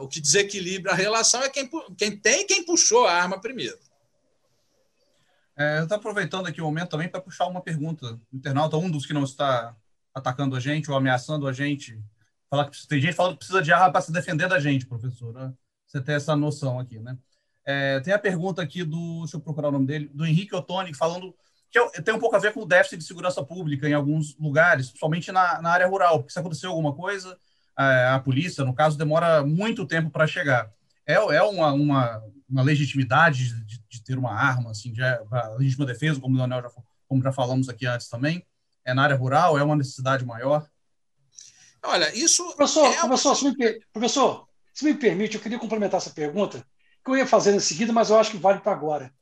F: O que desequilibra a relação é quem, quem tem quem puxou a arma primeiro.
B: É, eu estou aproveitando aqui o momento também para puxar uma pergunta. Internauta, um dos que não está atacando a gente ou ameaçando a gente, fala que tem gente falando que precisa de arma para se defender da gente, professor. Né? Você tem essa noção aqui, né? É, tem a pergunta aqui do, deixa eu procurar o nome dele, do Henrique Ottoni, falando que tem um pouco a ver com o déficit de segurança pública em alguns lugares, principalmente na, na área rural, porque se aconteceu alguma coisa, a, a polícia, no caso, demora muito tempo para chegar. É, é uma, uma, uma legitimidade de, de, ter uma arma, assim, de, a legítima defesa, como o Leonel já, como já falamos aqui antes também, é na área rural, é uma necessidade maior?
E: Olha, isso. Professor, é... professor, se me, professor, se me permite, eu queria complementar essa pergunta, que eu ia fazer em seguida, mas eu acho que vale para agora.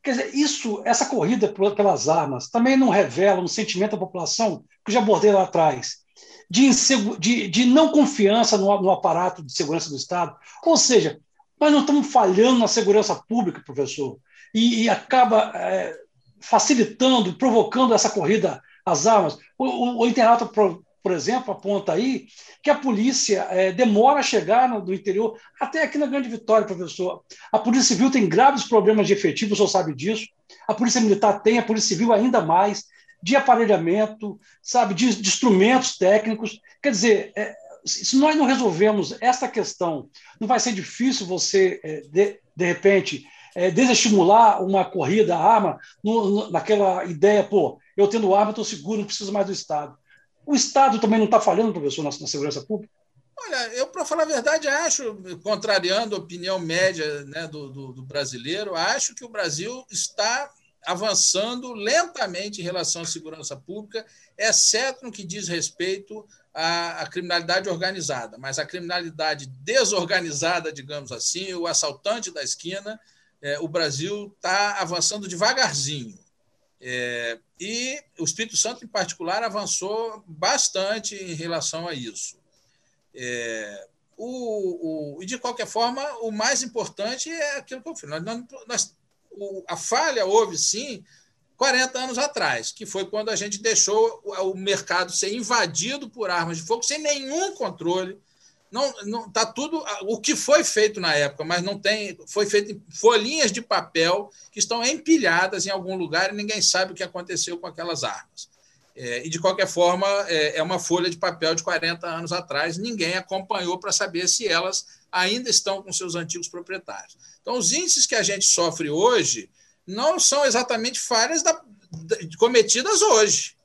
E: Quer dizer, isso, essa corrida pelas armas também não revela um sentimento da população que eu já abordei lá atrás, de, de, de não confiança no, no, aparato de segurança do Estado. Ou seja, nós não estamos falhando na segurança pública, professor, e, e acaba é, facilitando, provocando essa corrida às armas. O, o, o por, por, exemplo, aponta aí que a polícia é, demora a chegar no, do interior, até aqui na Grande Vitória, professor. A Polícia Civil tem graves problemas de efetivo, o senhor sabe disso. A Polícia Militar tem, a Polícia Civil ainda mais de aparelhamento, sabe, de, de instrumentos técnicos. Quer dizer, é, se nós não resolvemos essa questão, não vai ser difícil você, é, de, de repente, é, desestimular uma corrida à arma no, no, naquela ideia, pô, eu tendo arma, estou seguro, não preciso mais do Estado. O Estado também não está falhando, professor, na, na segurança pública?
F: Olha, eu, para falar a verdade, acho, contrariando a opinião média né, do, do, do brasileiro, acho que o Brasil está avançando lentamente em relação à segurança pública, exceto no que diz respeito à, à, criminalidade organizada. Mas a criminalidade desorganizada, digamos assim, o assaltante da esquina, é, o Brasil está avançando devagarzinho. É, e o Espírito Santo, em particular, avançou bastante em relação a isso. É, o, o, e, de qualquer forma, o mais importante é aquilo que eu fiz. Nós, nós, o, a falha houve, sim, 40 anos atrás, que foi quando a gente deixou o mercado ser invadido por armas de fogo sem nenhum controle. Não, não tá tudo o que foi feito na época, mas não tem, foi feito em folhinhas de papel que estão empilhadas em algum lugar e ninguém sabe o que aconteceu com aquelas armas. É, e de qualquer forma é, é uma folha de papel de 40 anos atrás, ninguém acompanhou para saber se elas ainda estão com seus antigos proprietários. Então, os índices que a gente sofre hoje não são exatamente falhas da, da, cometidas hoje.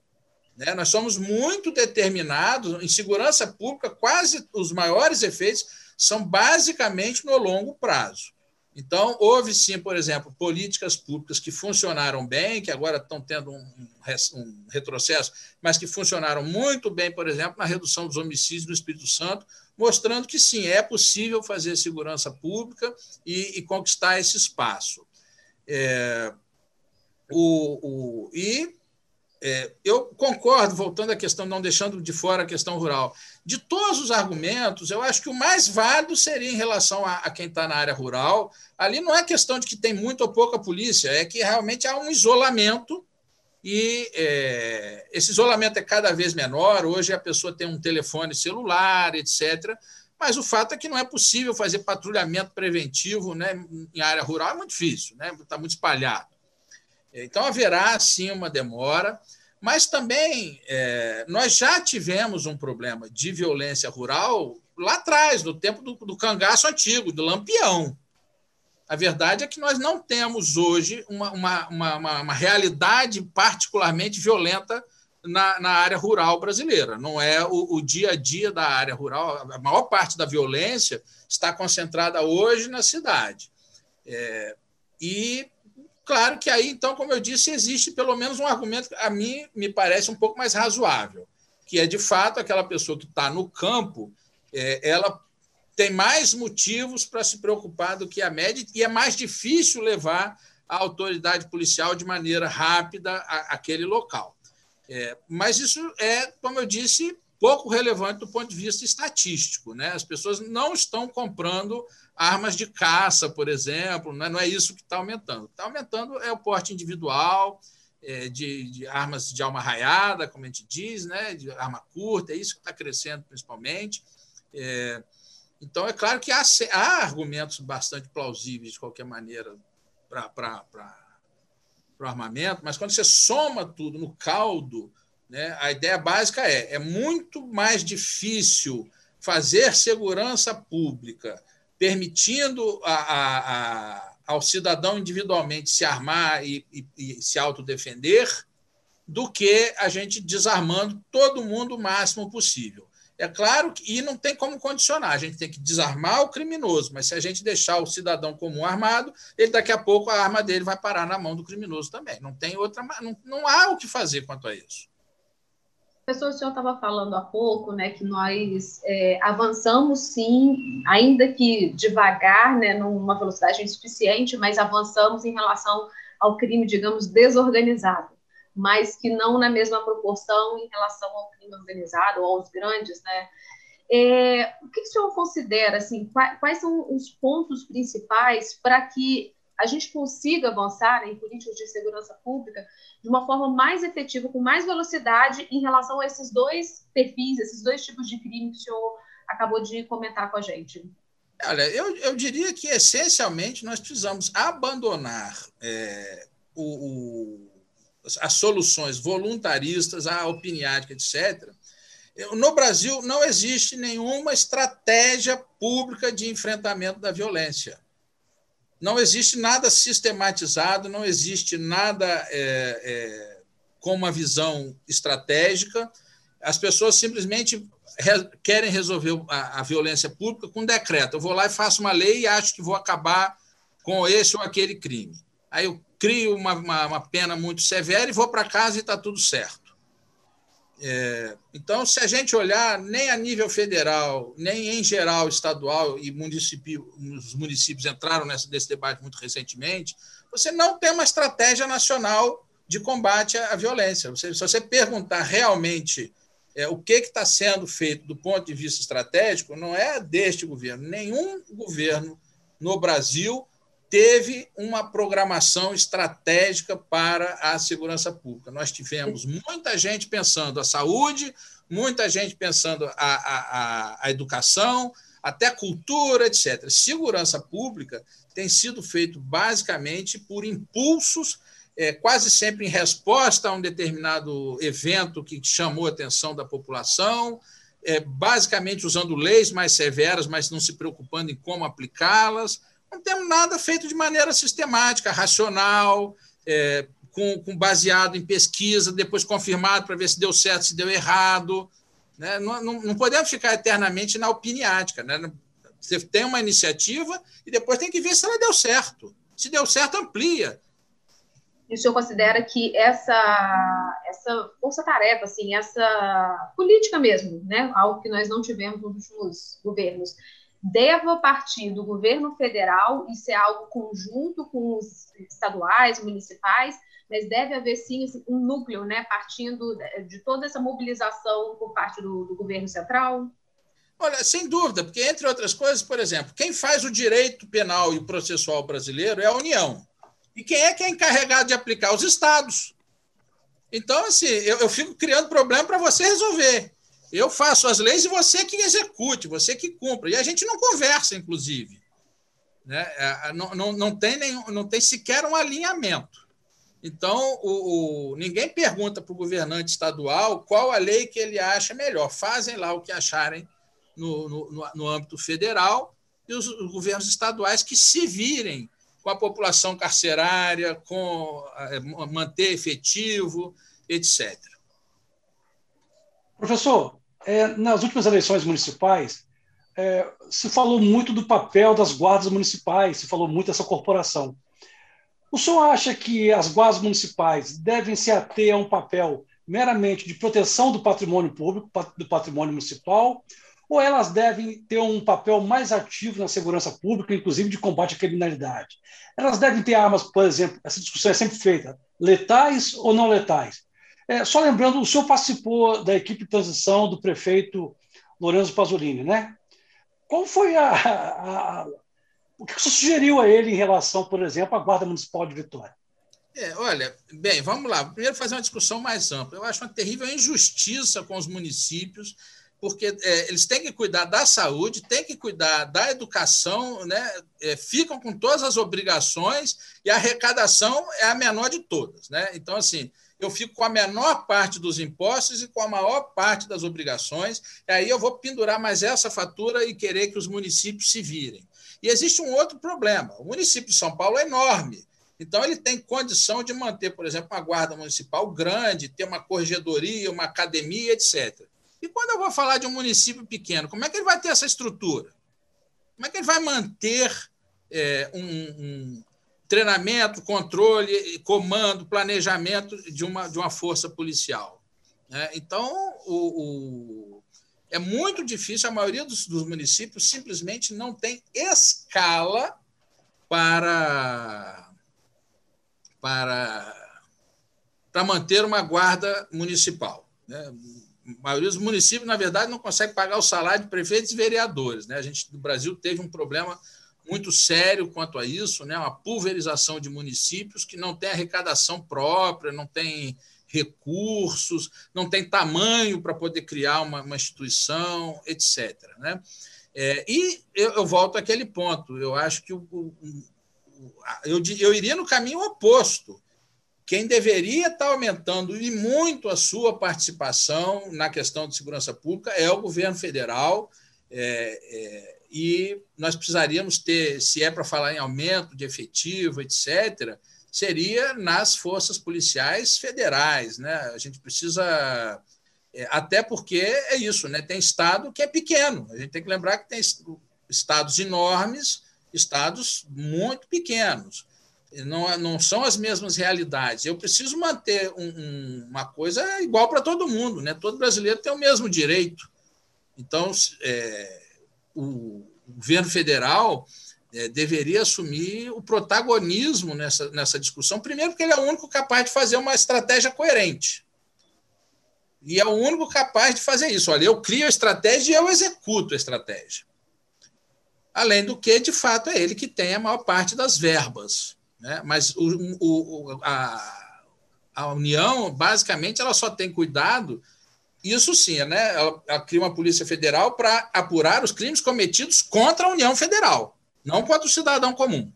F: Né? Nós somos muito determinados em segurança pública, quase os maiores efeitos são basicamente no longo prazo. Então, houve sim, por exemplo, políticas públicas que funcionaram bem, que agora estão tendo um, um, retrocesso, mas que funcionaram muito bem, por exemplo, na redução dos homicídios no Espírito Santo, mostrando que sim, é possível fazer segurança pública e, e conquistar esse espaço. É, o, o, e é, eu concordo, voltando à questão, não deixando de fora a questão rural. De todos os argumentos, eu acho que o mais válido seria em relação a, a quem está na área rural. Ali não é questão de que tem muita ou pouca polícia, é que realmente há um isolamento e é, esse isolamento é cada vez menor. Hoje a pessoa tem um telefone celular, etc. Mas o fato é que não é possível fazer patrulhamento preventivo né, em área rural, é muito difícil, né, está muito espalhado. Então haverá sim uma demora, mas também é, nós já tivemos um problema de violência rural lá atrás, no tempo do, do cangaço antigo, do lampião. A verdade é que nós não temos hoje uma, uma, uma, uma realidade particularmente violenta na, na, área rural brasileira. Não é o, o, dia a dia da área rural. A maior parte da violência está concentrada hoje na cidade. É, e, claro que aí, então, como eu disse, existe pelo menos um argumento que a mim me parece um pouco mais razoável, que é, de fato, aquela pessoa que está no campo, é, ela tem mais motivos para se preocupar do que a média e é mais difícil levar a autoridade policial de maneira rápida àquele local. É, mas isso é, como eu disse, pouco relevante do ponto de vista estatístico. Né? As pessoas não estão comprando armas de caça, por exemplo, né? não é isso que está aumentando. Está aumentando é o porte individual, é, de, de, armas de alma raiada, como a gente diz, né? de arma curta, é isso que está crescendo principalmente. É, então, é claro que há, há argumentos bastante plausíveis, de qualquer maneira, para o armamento, mas quando você soma tudo no caldo, né, a ideia básica é: é muito mais difícil fazer segurança pública permitindo a, a, a, ao cidadão individualmente se armar e, e, e se autodefender do que a gente desarmando todo mundo o máximo possível. É claro que e não tem como condicionar, a gente tem que desarmar o criminoso, mas se a gente deixar o cidadão comum armado, ele daqui a pouco a arma dele vai parar na mão do criminoso também. Não tem outra, não, não há o que fazer quanto a isso.
C: Professor, o senhor estava falando há pouco, né, que nós é, avançamos sim, ainda que devagar, né, numa velocidade insuficiente, mas avançamos em relação ao crime, digamos, desorganizado mas que não na mesma proporção em relação ao crime organizado ou aos grandes, né? É, o que o senhor considera, assim, quais, quais são os pontos principais para que a gente consiga avançar em políticas de segurança pública de uma forma mais efetiva, com mais velocidade em relação a esses dois perfis, esses dois tipos de crime que o senhor acabou de comentar com a gente?
F: Olha, eu, eu diria que essencialmente nós precisamos abandonar é, o, o as soluções voluntaristas, a opiniática, etc. No Brasil, não existe nenhuma estratégia pública de enfrentamento da violência. Não existe nada sistematizado, não existe nada é, é, com uma visão estratégica. As pessoas simplesmente re querem resolver a, a violência pública com decreto. Eu vou lá e faço uma lei e acho que vou acabar com esse ou aquele crime. Aí eu crio uma, uma, uma pena muito severa e vou para casa e está tudo certo. É, então, se a gente olhar, nem a nível federal, nem em geral estadual, e município, os municípios entraram nesse, nesse debate muito recentemente, você não tem uma estratégia nacional de combate à violência. Você, se você perguntar realmente é, o que está sendo feito do ponto de vista estratégico, não é deste governo. Nenhum governo no Brasil teve uma programação estratégica para a segurança pública. Nós tivemos muita gente pensando a saúde, muita gente pensando a, a, a educação, até a cultura, etc. Segurança pública tem sido feito basicamente por impulsos, é, quase sempre em resposta a um determinado evento que chamou a atenção da população, é, basicamente usando leis mais severas, mas não se preocupando em como aplicá-las não temos nada feito de maneira sistemática, racional, é, com, com, baseado em pesquisa, depois confirmado para ver se deu certo, se deu errado. Né? Não, não, não, podemos ficar eternamente na opiniática. Né? Você tem uma iniciativa e depois tem que ver se ela deu certo. Se deu certo, amplia.
C: E o senhor considera que essa, essa força-tarefa, assim, essa política mesmo, né, algo que nós não tivemos nos últimos governos, deva partir do governo federal e ser algo conjunto com os estaduais, municipais, mas deve haver sim um núcleo, né, partindo de toda essa mobilização por parte do, do governo central?
F: Olha, sem dúvida, porque, entre outras coisas, por exemplo, quem faz o direito penal e processual brasileiro é a União. E quem é que é encarregado de aplicar? Os estados. Então, assim, eu, eu fico criando problema para você resolver. Eu faço as leis e você que execute, você que cumpra. E a gente não conversa, inclusive. Né? É, não, não, não, tem nenhum, não tem sequer um alinhamento. Então, o, o ninguém pergunta para o governante estadual qual a lei que ele acha melhor. Fazem lá o que acharem no, no, no âmbito federal e os, os governos estaduais que se virem com a população carcerária, com é, manter efetivo, etc.
E: Professor, é, nas últimas eleições municipais, é, se falou muito do papel das guardas municipais, se falou muito dessa corporação. O senhor acha que as guardas municipais devem se ater a um papel meramente de proteção do patrimônio público, do patrimônio municipal, ou elas devem ter um papel mais ativo na segurança pública, inclusive de combate à criminalidade? Elas devem ter armas, por exemplo, essa discussão é sempre feita, letais ou não letais? É, só lembrando, o senhor participou da equipe de transição do prefeito Lourenço Pasolini, né? Qual foi a, a, a, o que você sugeriu a ele em relação, por exemplo, à Guarda Municipal de Vitória?
F: É, olha, bem, vamos lá. Primeiro, fazer uma discussão mais ampla. Eu acho uma terrível injustiça com os municípios, porque é, eles têm que cuidar da saúde, têm que cuidar da educação, né? É, ficam com todas as obrigações e a arrecadação é a menor de todas. Né? Então, assim, eu fico com a menor parte dos impostos e com a maior parte das obrigações, e aí eu vou pendurar mais essa fatura e querer que os municípios se virem. E existe um outro problema: o município de São Paulo é enorme. Então, ele tem condição de manter, por exemplo, uma guarda municipal grande, ter uma corregedoria, uma academia, etc. E quando eu vou falar de um município pequeno, como é que ele vai ter essa estrutura? Como é que ele vai manter é, um, um, treinamento, controle, comando, planejamento de uma, de uma força policial. Né? Então, o, o, é muito difícil, a maioria dos, dos municípios simplesmente não tem escala para, para, para manter uma guarda municipal. Né? A maioria dos municípios, na verdade, não consegue pagar o salário de prefeitos e vereadores. Né? A gente, no Brasil, teve um problema muito sério quanto a isso, né? uma pulverização de municípios que não tem arrecadação própria, não tem recursos, não tem tamanho para poder criar uma, uma instituição, etc. Né? É, e eu, eu, volto àquele ponto, eu acho que o, o, eu, eu iria no caminho oposto. Quem deveria estar aumentando e muito a sua participação na questão de segurança pública é o governo federal. É, é, e nós precisaríamos ter, se é para falar em aumento de efetivo, etc., seria nas forças policiais federais. Né? A gente precisa. É, até porque é isso, né? tem estado que é pequeno. A gente tem que lembrar que tem estados enormes, estados muito pequenos. não, não são as mesmas realidades. Eu preciso manter um, um, uma coisa igual para todo mundo, né? Todo brasileiro tem o mesmo direito. Então, é, o governo federal é, deveria assumir o protagonismo nessa, nessa discussão, primeiro porque ele é o único capaz de fazer uma estratégia coerente. E é o único capaz de fazer isso. Olha, eu crio a estratégia e eu executo a estratégia. Além do que, de fato, é ele que tem a maior parte das verbas. Né? Mas o, o, a, a União, basicamente, ela só tem cuidado, isso sim, né? ela, ela cria uma Polícia Federal para apurar os crimes cometidos contra a União Federal, não contra o cidadão comum.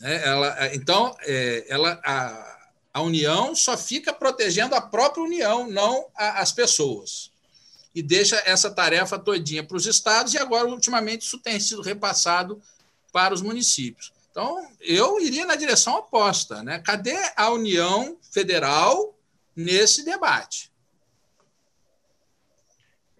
F: É, ela, então, é, ela, a, a União só fica protegendo a própria União, não a, as pessoas. E deixa essa tarefa todinha para os estados, e agora, ultimamente, isso tem sido repassado para os municípios. Então, eu iria na direção oposta. Né? Cadê a União Federal nesse debate?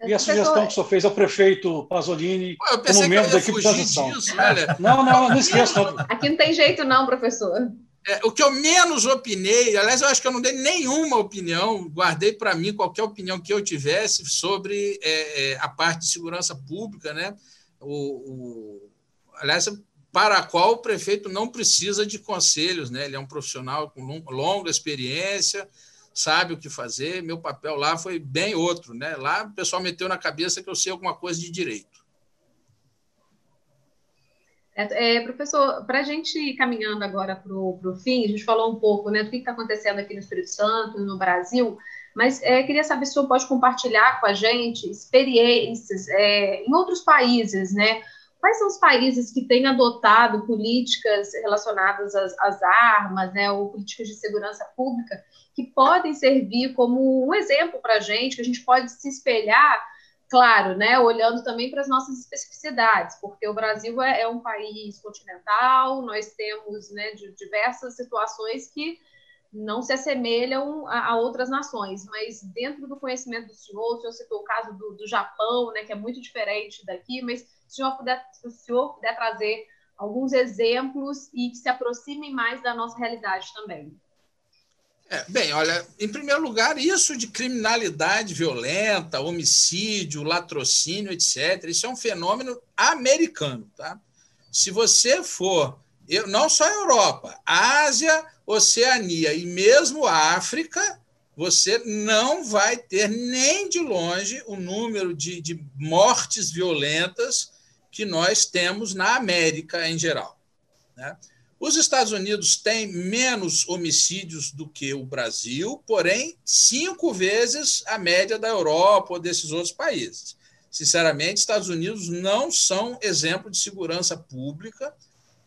E: E a sugestão que o senhor fez ao prefeito Pasolini como membro da equipe de transição? Disso, não, não, não esqueça.
C: Aqui não tem jeito não, professor.
F: É, o que eu menos opinei, aliás, eu acho que eu não dei nenhuma opinião, guardei para mim qualquer opinião que eu tivesse sobre é, é, a parte de segurança pública, né? O, o, aliás, para a qual o prefeito não precisa de conselhos, né? Ele é um profissional com longa experiência, sabe o que fazer. Meu papel lá foi bem outro, né? Lá o pessoal meteu na cabeça que eu sei alguma coisa de direito.
C: É, é professor, para a gente ir caminhando agora para o fim, a gente falou um pouco né, do que está acontecendo aqui no Espírito Santo, no Brasil, mas é, queria saber se o senhor pode compartilhar com a gente experiências é, em outros países, né? Quais são os países que têm adotado políticas relacionadas às, às armas, né, ou políticas de segurança pública, que podem servir como um exemplo para a gente, que a gente pode se espelhar, claro, né, olhando também para as nossas especificidades, porque o Brasil é, é um país continental, nós temos né, diversas situações que não se assemelham a, a, outras nações, mas dentro do conhecimento do senhor, o senhor citou o caso do, do Japão, né, que é muito diferente daqui, mas se o senhor puder, se o senhor puder trazer alguns exemplos e que se aproximem mais da nossa realidade também.
F: É, bem, olha, em primeiro lugar, isso de criminalidade violenta, homicídio, latrocínio, etc., isso é um fenômeno americano. Tá? Se você for, eu, não só a Europa, Ásia, Oceania e mesmo África, você não vai ter nem de longe o número de, de mortes violentas que nós temos na América em geral. Né? Os Estados Unidos têm menos homicídios do que o Brasil, porém, cinco vezes a média da Europa ou desses outros países. Sinceramente, Estados Unidos não são exemplo de segurança pública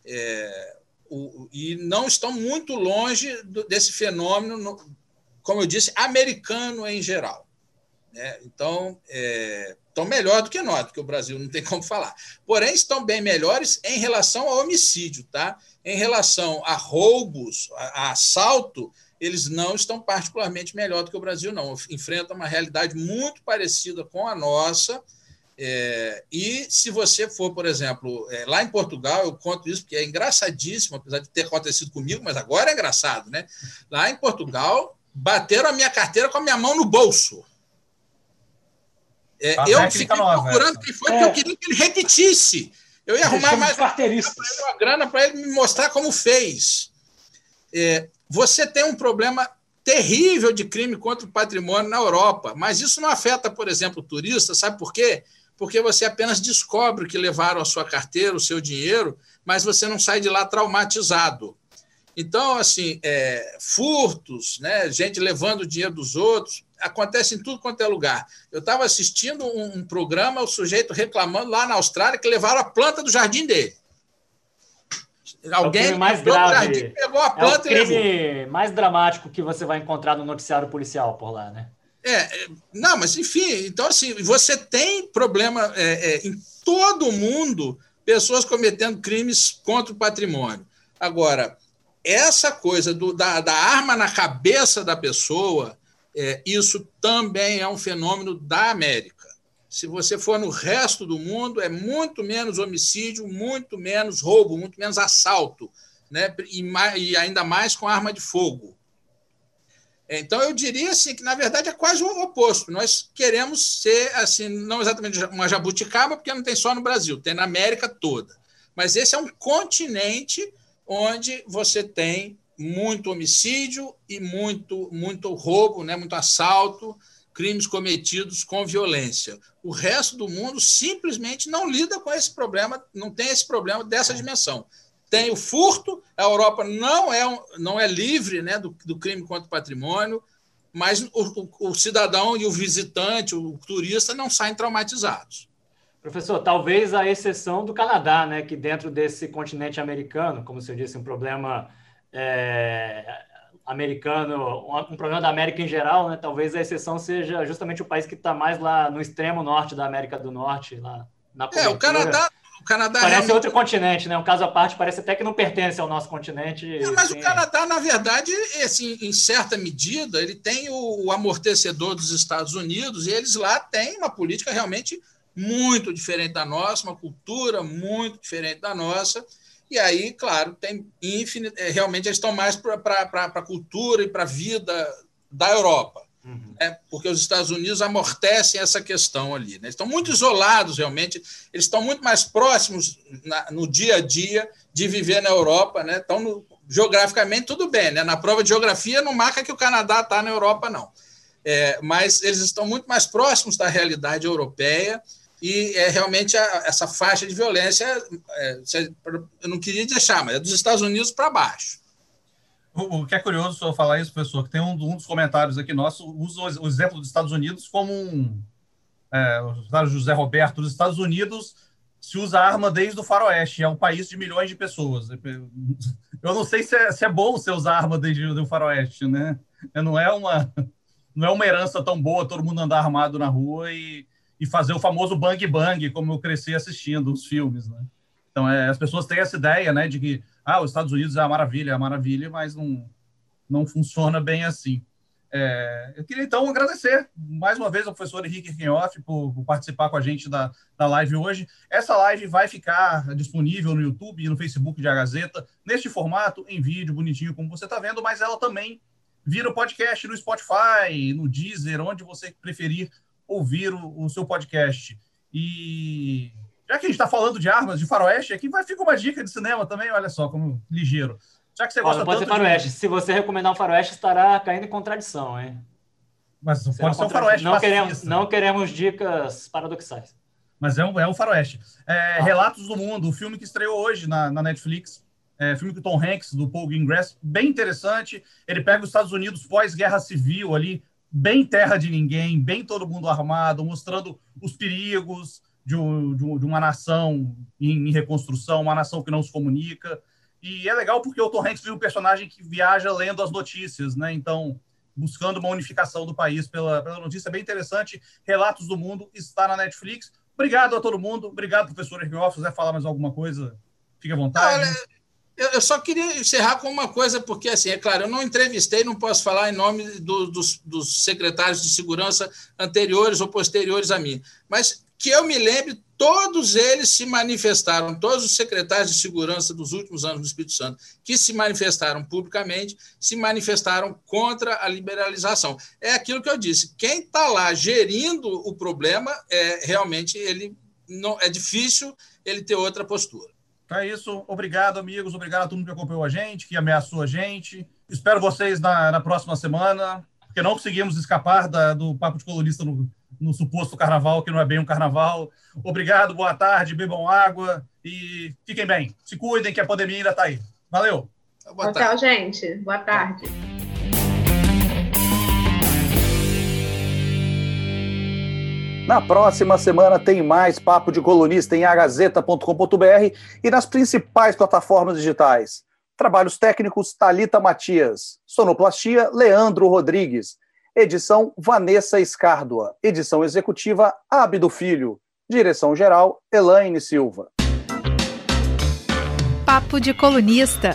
F: é, o, e não estão muito longe do, desse fenômeno, no, como eu disse, americano em geral. Né? Então, é, estão melhor do que nós, porque o Brasil não tem como falar. Porém, estão bem melhores em relação ao homicídio. Tá? Em relação a roubos, a, a assalto, eles não estão particularmente melhor do que o Brasil, não. Enfrentam uma realidade muito parecida com a nossa. É, e se você for, por exemplo, é, lá em Portugal, eu conto isso porque é engraçadíssimo, apesar de ter acontecido comigo, mas agora é engraçado, né? Lá em Portugal, bateram a minha carteira com a minha mão no bolso. É, eu fiquei nova, procurando quem foi, porque eu queria que ele repetisse. Eu ia arrumar mais uma grana para ele me mostrar como fez. É, você tem um problema terrível de crime contra o patrimônio na Europa, mas isso não afeta, por exemplo, o turista, sabe por quê? Porque você apenas descobre que levaram a sua carteira, o seu dinheiro, mas você não sai de lá traumatizado. Então, assim, é, furtos, né, gente levando o dinheiro dos outros, acontece em tudo quanto é lugar. Eu estava assistindo um, um, programa, o sujeito reclamando lá na Austrália que levaram a planta do jardim dele.
D: Alguém é mais grave. Jardim, pegou a planta é o crime e levou. mais dramático que você vai encontrar no noticiário policial por lá, né?
F: É, não, mas enfim, então assim, você tem problema é, é, em todo o mundo, pessoas cometendo crimes contra o patrimônio. Agora, essa coisa do, da, da arma na cabeça da pessoa, é, isso também é um fenômeno da América. Se você for no resto do mundo, é muito menos homicídio, muito menos roubo, muito menos assalto né? e, e ainda mais com arma de fogo. Então, eu diria assim que, na verdade, é quase o oposto. Nós queremos ser, assim, não exatamente uma jabuticaba, porque não tem só no Brasil, tem na América toda. Mas esse é um continente onde você tem muito homicídio e muito, muito roubo, né, muito assalto, crimes cometidos com violência. O resto do mundo simplesmente não lida com esse problema, não tem esse problema dessa dimensão. Tem o furto, a Europa não é, não é livre né, do, do crime contra o patrimônio, mas o, o, o cidadão e o visitante, o turista, não saem traumatizados.
D: Professor, talvez a exceção do Canadá, né, que dentro desse continente americano, como você disse, um problema é, americano, um, problema da América em geral, né, talvez a exceção seja justamente o país que está mais lá no extremo norte da América do Norte, lá na
F: É, o Canadá, o Canadá
D: parece realmente... outro continente, né? Um caso à parte, parece até que não pertence ao nosso continente.
F: É, mas o Canadá, na verdade, assim, em certa medida, ele tem o, o amortecedor dos Estados Unidos e eles lá têm uma política realmente muito diferente da nossa, uma cultura muito diferente da nossa. E aí, claro, tem infinito, é, realmente eles estão mais para a cultura e para a vida da Europa. Uhum. Né? Porque os Estados Unidos amortecem essa questão ali. Né? Eles estão muito isolados, realmente, eles estão muito mais próximos na, no dia a dia de viver na Europa. Né? Então, no, geograficamente, tudo bem. Né? Na prova de geografia, não marca que o Canadá está na Europa, não. É, mas eles estão muito mais próximos da realidade europeia e é realmente a, essa faixa de violência, é, eu não queria deixar, mas é dos Estados Unidos para baixo.
B: O, que é curioso senhor falar isso, professor, que tem um, um dos comentários aqui nosso, usa o, o, exemplo dos Estados Unidos como um. É, o José Roberto, os Estados Unidos se usa arma desde o faroeste, é um país de milhões de pessoas. Eu não sei se é, se é bom você usar arma desde o faroeste, né? Não é uma não é uma herança tão boa todo mundo andar armado na rua e, e fazer o famoso bang bang, como eu cresci assistindo os filmes, né? Então, é, as pessoas têm essa ideia, né, de que ah, os Estados Unidos é a maravilha, é a maravilha, mas não, não funciona bem assim. É, eu queria, então, agradecer mais uma vez ao professor Henrique Rickenoff por, por, participar com a gente da, da live hoje. Essa live vai ficar disponível no YouTube e no Facebook de A Gazeta, neste formato, em vídeo, bonitinho, como você está vendo, mas ela também vira podcast no Spotify, no Deezer, onde você preferir ouvir o, o seu podcast. E já que a gente está falando de armas, de faroeste, aqui vai ficar uma dica de cinema também, olha só, como ligeiro. Já que você gosta
D: Olha, pode
B: ser
D: faroeste. De... Se você recomendar um faroeste, estará caindo em contradição, hein?
B: Mas Será pode ser um faroeste
D: não queremos, não queremos dicas paradoxais.
B: Mas é um, é um faroeste. É, ah. Relatos do Mundo, o filme que estreou hoje na, na Netflix. É, filme com Tom Hanks, do Paul Greengrass, bem interessante. Ele pega os Estados Unidos pós-guerra civil ali, bem terra de ninguém, bem todo mundo armado, mostrando os perigos de, um, de, uma nação em, em, reconstrução, uma nação que não se comunica. E é legal porque o Tom Hanks viu um personagem que viaja lendo as notícias, né? Então, buscando uma unificação do país pela, pela notícia. É bem interessante. Relatos do Mundo está na Netflix. Obrigado a todo mundo. Obrigado, professor Erguioff. Se quiser falar mais alguma coisa, fique à vontade. Olha,
F: eu, só queria encerrar com uma coisa, porque, assim, é claro, eu não entrevistei, não posso falar em nome do, dos, dos secretários de segurança anteriores ou posteriores a mim, mas que eu me lembre, todos eles se manifestaram, todos os secretários de segurança dos últimos anos do Espírito Santo, que se manifestaram publicamente, se manifestaram contra a liberalização. É aquilo que eu disse: quem está lá gerindo o problema, é realmente ele não é difícil ele ter outra postura.
B: Então é isso. Obrigado, amigos. Obrigado a todo mundo que acompanhou a gente, que ameaçou a gente. Espero vocês na, na próxima semana, porque não conseguimos escapar da, do Papo de Colunista no, no suposto carnaval, que não é bem um carnaval. Obrigado, boa tarde, bebam água e fiquem bem. Se cuidem, que a pandemia ainda está aí. Valeu.
C: Boa Tchau, gente. Boa tarde.
A: Na próxima semana tem mais Papo de Colunista em agazeta.com.br e nas principais plataformas digitais. Trabalhos técnicos Talita Matias, sonoplastia Leandro Rodrigues, edição Vanessa Escárdua, edição executiva Abdo Filho, direção geral Elaine Silva.
G: Papo de Colunista.